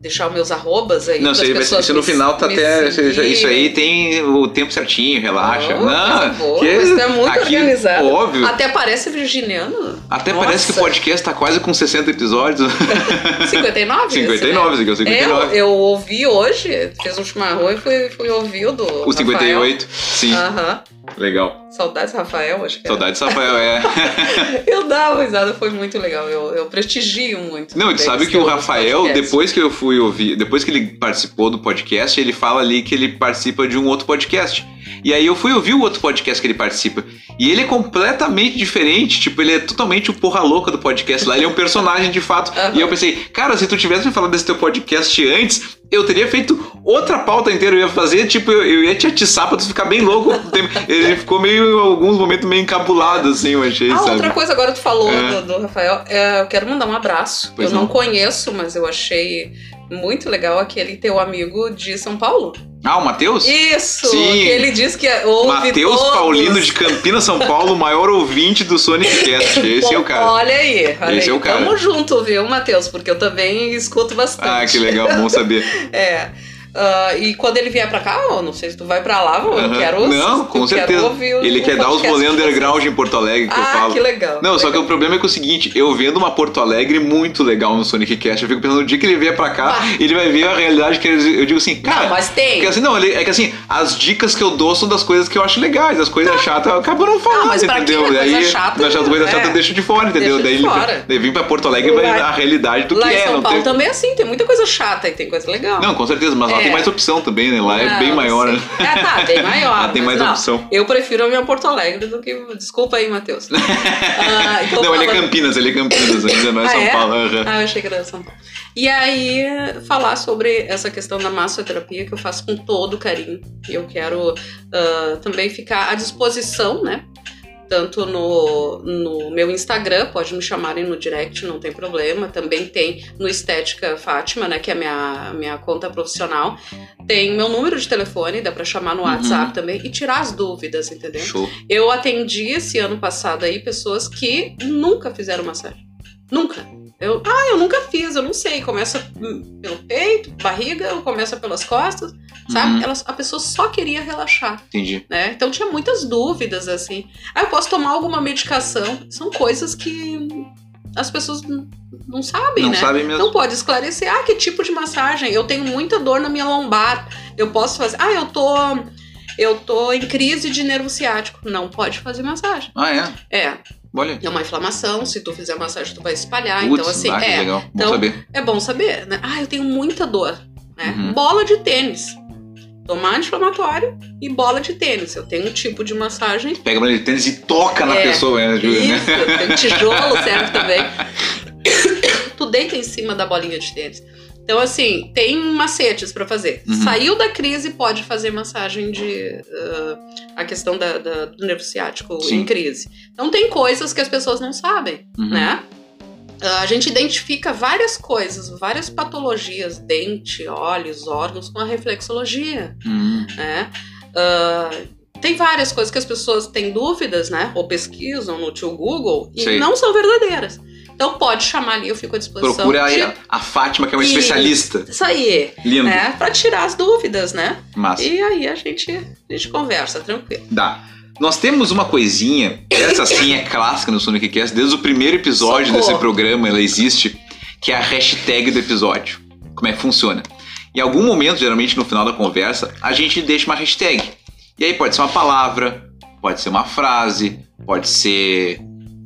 deixar os meus arrobas aí. Não, ser- pessoas isso no final tá até. Isso, isso aí tem o tempo certinho, relaxa. Oh, não, boa, que mas é muito Aqui, organizado. óbvio. Até parece virginiano. Até Nossa. parece que o podcast tá quase com 60 episódios. [laughs] 59? 59, [laughs] esse aqui é o 59. Eu, eu ouvi hoje, fiz um chimarrão e fui, fui ouvir o do. O 58, sim. Aham. Legal. Saudades, Rafael, acho que era. Saudades, Rafael, é. [laughs] Eu dava risada, foi muito legal. Eu, eu prestigio muito. Não, também sabe os que o Rafael, depois que eu fui ouvir, depois que ele participou do podcast, ele fala ali que ele participa de um outro podcast. E aí eu fui ouvir o outro podcast que ele participa. E ele é completamente diferente, tipo, ele é totalmente o porra louca do podcast lá, ele é um personagem de fato. Aham. E eu pensei, cara, se tu tivesse me falado desse teu podcast antes, eu teria feito outra pauta inteira, eu ia fazer, tipo, eu, eu ia te atiçar pra tu ficar bem louco. [laughs] ele ficou meio, em alguns momentos, meio encabulado, assim, eu achei, Ah, sabe? outra coisa, agora tu falou É. do, do Rafael. é, eu quero mandar um abraço. Pois eu não não. conheço, mas eu achei muito legal aquele teu amigo de São Paulo. Ah, o Matheus? Isso! Sim. Ele diz que ouve Matheus todos. Paulino de Campinas, São Paulo, o maior ouvinte do Sonic Cast. [laughs] Esse é o cara. Olha aí, olha Esse aí. é o cara. Tamo junto, viu, Matheus? Porque eu também escuto bastante. Ah, que legal, bom saber. [laughs] É. Ah, e quando ele vier pra cá, eu não sei se tu vai pra lá, eu Aham. quero Não, eu com certeza. Ele quer dar os rolê de vocês. underground em Porto Alegre, que eu Ah, falo. que legal. Não, só que legal. o problema é que é o seguinte, eu vendo uma Porto Alegre muito legal no Sonic Cast, eu fico pensando, no dia que ele vier pra cá, Ah. ele vai ver a realidade que eu eu digo assim, cara... Não, mas tem. Assim, não, é que assim, as dicas que eu dou são das coisas que eu acho legais, as coisas chatas eu acabo não falando, Não, mas pra entendeu? quem é coisa Daí, chata, das coisas é. chatas eu deixo de fora, entendeu? Deixa daí de ele fora. daí vem pra Porto Alegre e vai a realidade do Lá que em é, São Paulo tem... também é assim, tem muita coisa chata e tem coisa legal. Não, com certeza, mas lá. Tem mais opção também, né? Lá é Não, bem maior, né? É, tá, bem [laughs] maior. Lá tem mas mais não, opção. Eu prefiro a minha Porto Alegre do que. Desculpa aí, Matheus. [laughs] Ah, então Não, ele é falando- Campinas, ele é Campinas ainda, não é Ah, São é? Paulo. aham. Ah, eu achei que era São Paulo. E aí, falar sobre essa questão da massoterapia que eu faço com todo carinho. E eu quero ah, também ficar à disposição, né? Tanto no, no meu Instagram, pode me chamarem no direct, não tem problema. Também tem no Estética Fátima, né? Que é a minha, minha conta profissional. Tem meu número de telefone, dá pra chamar no Uhum. WhatsApp também e tirar as dúvidas, entendeu? Show. Eu atendi esse ano passado aí pessoas que nunca fizeram massagem. Nunca. Eu, ah, eu nunca fiz, eu não sei. Começa hum, pelo peito, barriga, ou começa pelas costas, sabe? Uhum. Elas, a pessoa só queria relaxar, Entendi. né? Então tinha muitas dúvidas, assim. Ah, eu posso tomar alguma medicação? São coisas que as pessoas não sabem, Não né? sabem mesmo. Não pode esclarecer. Ah, que tipo de massagem? Eu tenho muita dor na minha lombar. Eu posso fazer. Ah, eu tô. Eu tô em crise de nervo ciático. Não pode fazer massagem. Ah, é? É, Olha. é uma inflamação. Se tu fizer massagem, tu vai espalhar. Putz, então, assim, ah, é. legal. Bom Então, saber. É bom saber, né? Ah, eu tenho muita dor. Né? Uhum. Bola de tênis. Tomar anti-inflamatório e bola de tênis. Eu tenho um tipo de massagem. Pega a bola de tênis e toca na É, pessoa, né, Júlia? né? Isso, tem tijolo [laughs] serve também. [coughs] tu deita em cima da bolinha de tênis. Então, assim, tem macetes pra fazer. Uhum. Saiu da crise, pode fazer massagem de. ah, a questão da, da- do nervo ciático Sim. em crise. Então, tem coisas que as pessoas não sabem, Uhum. né? Ah, a gente identifica várias coisas, várias patologias, dente, olhos, órgãos, com a reflexologia Hum, né? Ah, tem várias coisas que as pessoas têm dúvidas, né? Ou pesquisam no tio Google e Sei. não são verdadeiras. Então pode chamar ali, eu fico à disposição. Procura aí de- a, a Fátima, que é uma Isso. especialista. Isso aí, Lindo. né? Pra tirar as dúvidas, né? Massa. E aí a gente, a gente conversa, tranquilo. Dá. Nós temos uma coisinha, essa sim é clássica no Sonic Cast, desde o primeiro episódio Socorro. desse programa ela existe, que é a hashtag do episódio. Como é que funciona? Em algum momento, geralmente no final da conversa, a gente deixa uma hashtag. E aí pode ser uma palavra, pode ser uma frase, pode ser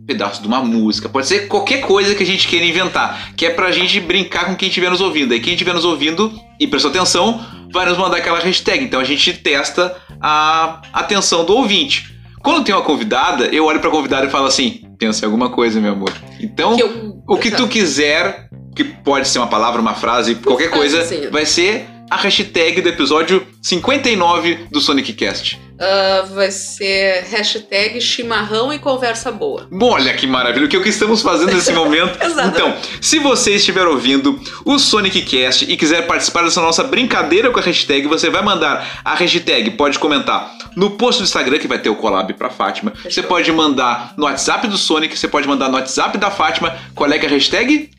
pedaço de uma música, pode ser qualquer coisa que a gente queira inventar, que é pra gente brincar com quem estiver nos ouvindo. Aí quem estiver nos ouvindo e prestou atenção, vai nos mandar aquela hashtag. Então a gente testa a atenção do ouvinte. Quando tem uma convidada, eu olho pra convidada e falo assim: pensa em alguma coisa, meu amor. Então, Que eu- o que tu quiser, que pode ser uma palavra, uma frase, qualquer coisa, vai ser a hashtag do episódio 59 do Sonic Cast. Ah, vai ser hashtag chimarrão e conversa boa. Bom, olha que maravilha, o que, é o que estamos fazendo nesse [laughs] momento. Exato. Então, se você estiver ouvindo o Sonic Cast e quiser participar dessa nossa brincadeira com a hashtag, você vai mandar a hashtag, pode comentar no post do Instagram, que vai ter o collab pra Fátima. Você pode mandar no WhatsApp do Sonic, você pode mandar no WhatsApp da Fátima. Qual é que é a hashtag?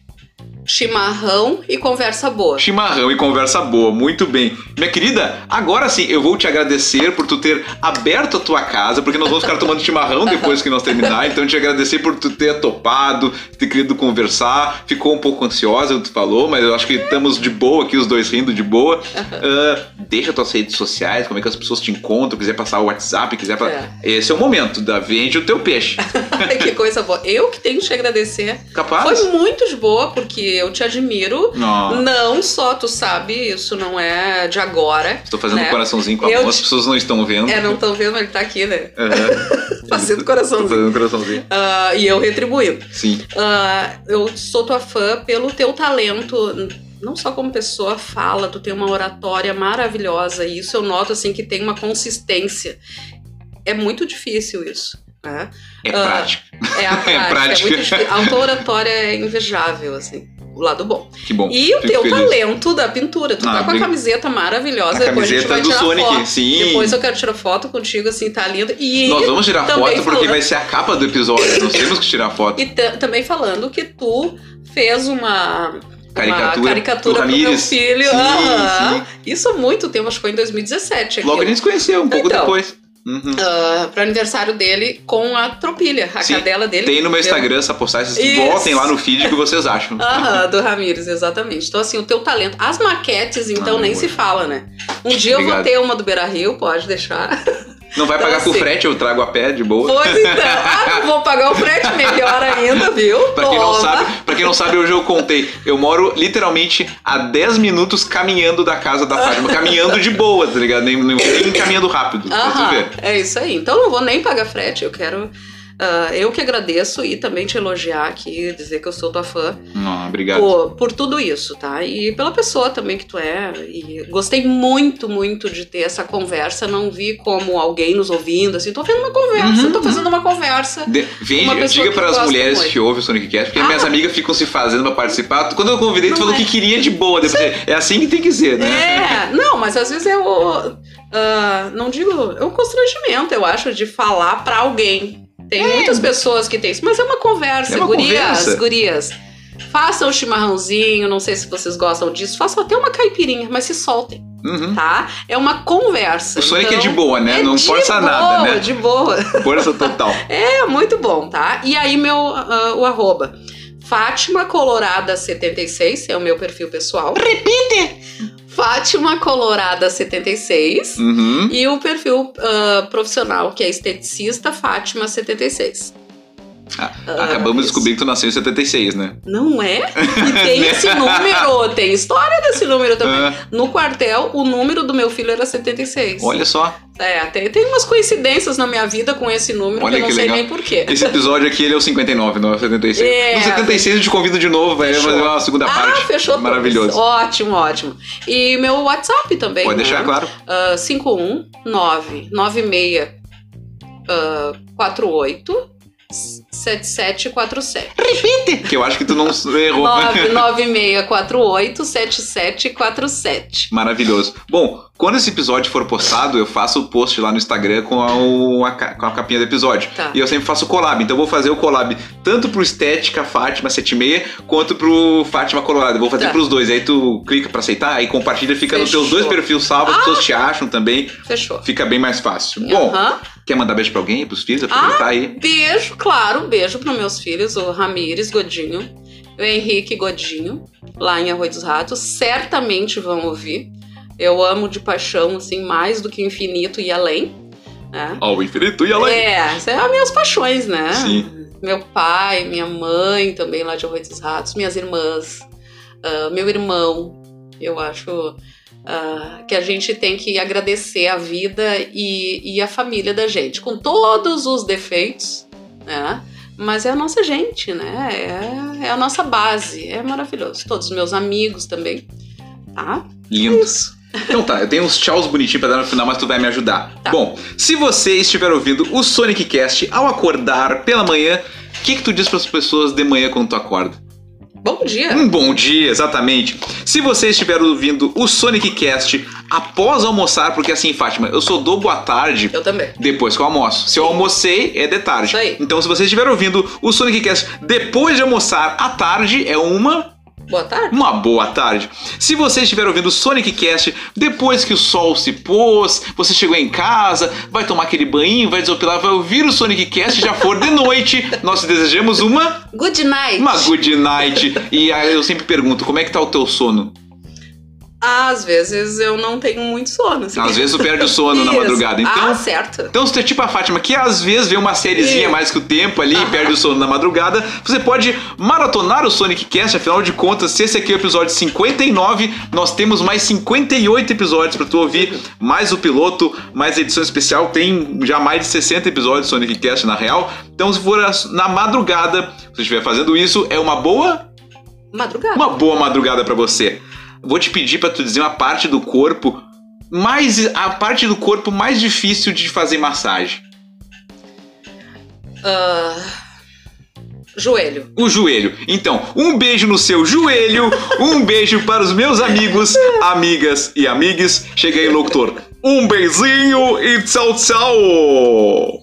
Chimarrão e conversa boa. Chimarrão e conversa boa, muito bem. Minha querida, agora sim, eu vou te agradecer por tu ter aberto a tua casa, porque nós vamos ficar tomando chimarrão depois que nós terminar, então te agradecer por tu ter topado, ter querido conversar, ficou um pouco ansiosa, tu falou, mas eu acho que estamos de boa aqui, os dois rindo de boa. Uh, deixa tuas redes sociais, como é que as pessoas te encontram, quiser passar o WhatsApp, quiser... É. Esse é o momento, da vende o teu peixe. [laughs] que coisa boa. Eu que tenho que te agradecer. Capaz? Foi muito de boa, porque eu te admiro. Não. não só tu sabe, isso não é de agora. Estou fazendo né? um coraçãozinho com a mão, te... as pessoas não estão vendo. É, não estão vendo, mas ele tá aqui, né? Uhum. [laughs] fazendo coraçãozinho. Estou fazendo coraçãozinho. Uh, e eu retribuindo. Sim. Uh, eu sou tua fã pelo teu talento não só como pessoa fala, tu tem uma oratória maravilhosa e isso eu noto assim que tem uma consistência. É muito difícil isso. Né? É prática. Uh, é a prática. [laughs] é prática. É muito difícil. A tua oratória é invejável, assim o lado bom. Que bom. E o teu feliz. talento da pintura. Tu ah, tá com a camiseta maravilhosa. A Depois camiseta do Sonic, foto. sim. Depois eu quero tirar foto contigo, assim, tá lindo. E Nós vamos tirar foto porque falando... vai ser a capa do episódio. Nós temos que tirar foto. E também falando que tu fez uma caricatura, uma caricatura pro meu filho. Sim, sim. Isso há muito tempo, acho que foi em 2017. Logo a gente se conheceu, um pouco então, depois. Uhum. Uh, pro aniversário dele com a tropilha, a Sim, cadela dele. Tem no meu Instagram essa postagem, vocês voltem lá no feed que vocês acham. Aham, do Ramires, exatamente. Então, assim, o teu talento. As maquetes, então, ah, nem se fala, né? Um dia Obrigado. eu vou ter uma do Beira Rio, pode deixar. [laughs] Não vai então, pagar assim, com frete, eu trago a pé de boa. Pois então. [laughs] Ah, não vou pagar o frete, melhor ainda, viu? pra, quem não sabe, pra quem não sabe, hoje eu contei. Eu moro literalmente a 10 minutos caminhando da casa da Fátima. caminhando de boa, tá ligado? Nem, nem, nem caminhando rápido. Aham, é isso aí. Então não vou nem pagar frete, eu quero Uh, eu que agradeço e também te elogiar aqui, dizer que eu sou tua fã. Não, obrigado. Por, por, tudo isso, tá? E pela pessoa também que tu é. E gostei muito, muito de ter essa conversa. Não vi como alguém nos ouvindo, assim. Tô vendo uma conversa, uhum, tô fazendo uma conversa. De, vem, diga para as mulheres muito. que ouvem o Sonic Cast, porque ah. minhas amigas ficam se fazendo pra participar. Quando eu convidei, tu falou é. que queria de boa. Depois, é assim que tem que ser, né? É, não, mas às vezes o. Uh, não digo. É um constrangimento, eu acho, de falar para alguém tem é. muitas pessoas que têm isso, mas é uma conversa, é uma gurias, conversa. gurias. Façam um chimarrãozinho, não sei se vocês gostam disso, façam até uma caipirinha, mas se soltem. Uhum. Tá? É uma conversa. O Sonic então, é de boa, né? É não força boa, nada, né? De boa. Força total. [laughs] é, muito bom, tá? E aí, meu, uh, o arroba. Fátima Colorada 76 é o meu perfil pessoal. Repite! Fátima Colorada 76 uhum. e o perfil uh, profissional, que é esteticista Fátima 76. Ah, acabamos de descobrir que tu nasceu em 76, né? Não é? [laughs] E tem esse número, tem história desse número também. Ah. No quartel, o número do meu filho era 76. Olha só. É, tem, tem umas coincidências na minha vida com esse número Olha que eu não sei legal. nem porquê. Esse episódio aqui ele é o 59, não é o 76. É, no 76 eu te convido de novo, vai fazer uma segunda ah, parte. fechou. Maravilhoso. Ótimo, ótimo. E meu WhatsApp também. Pode né? deixar, claro. Uh, 519 96 uh, 48 7747. Repite! Que eu acho que tu não errou. 996487747. [laughs] Maravilhoso. Bom, quando esse episódio for postado, eu faço o post lá no Instagram com a, a, com a capinha do episódio. Tá. E eu sempre faço collab. Então eu vou fazer o collab tanto pro Estética Fátima 76 quanto pro Fátima Colorado. Eu vou fazer tá. pros dois. Aí tu clica pra aceitar, aí compartilha, fica Fechou. nos teus dois perfis salvo, ah. as pessoas te acham também. Fechou. Fica bem mais fácil. Uhum. Bom, quer mandar beijo pra alguém, pros filhos? Aproveitar ah, aí. Beijo, claro. Beijo pros meus filhos, o Ramires Godinho o Henrique Godinho, lá em Arroio dos Ratos. Certamente vão ouvir. Eu amo de paixão, assim, mais do que infinito e além. Né? Ao infinito e além. É, são as minhas paixões, né? Sim. Meu pai, minha mãe também lá de Arroio dos Ratos, minhas irmãs, uh, meu irmão. Eu acho uh, que a gente tem que agradecer a vida e, e a família da gente, com todos os defeitos, né? Mas é a nossa gente, né? É, é a nossa base. É maravilhoso. Todos os meus amigos também. Tá? Lindo. Então tá, eu tenho uns tchauz bonitinhos pra dar no final, mas tu vai me ajudar. Tá. Bom, se você estiver ouvindo o Sonic Cast ao acordar pela manhã, o que, que tu diz para as pessoas de manhã quando tu acorda? Bom dia. Um bom dia, exatamente. Se você estiver ouvindo o Sonic Cast após almoçar, porque assim, Fátima, eu sou do boa tarde. Eu também. Depois que eu almoço. Se eu almocei, é de tarde. Isso aí. Então, se você estiver ouvindo o Sonic Cast depois de almoçar à tarde, é uma Boa tarde. Uma boa tarde. Se você estiver ouvindo o Sonic Cast depois que o sol se pôs, você chegou em casa, vai tomar aquele banho, vai desopilar, vai ouvir o Sonic Cast, já for de noite, nós te desejamos uma Good night. uma good night. E aí eu sempre pergunto, como é que tá o teu sono? Às vezes eu não tenho muito sono. assim. Às vezes tu perde o [laughs] sono na Isso. madrugada. Então, Ah, certo. Então, se tu é tipo a Fátima, que às vezes vê uma sériezinha mais que o tempo ali e perde o sono na madrugada, você pode maratonar o Sonic Cast, afinal de contas, se esse aqui é o episódio 59, nós temos mais 58 episódios pra tu ouvir, mais o piloto, mais a edição especial, tem já mais de 60 episódios do Sonic Cast na real. Então, se for na madrugada, se você estiver fazendo isso, é uma boa Madrugada. uma boa madrugada pra você. Vou te pedir pra tu dizer uma parte do corpo mais a parte do corpo mais difícil de fazer massagem. Ah, joelho. O joelho. Então, um beijo no seu joelho, um beijo para os meus amigos, amigas e amigues. Cheguei, locutor. Um beijinho e tchau, tchau.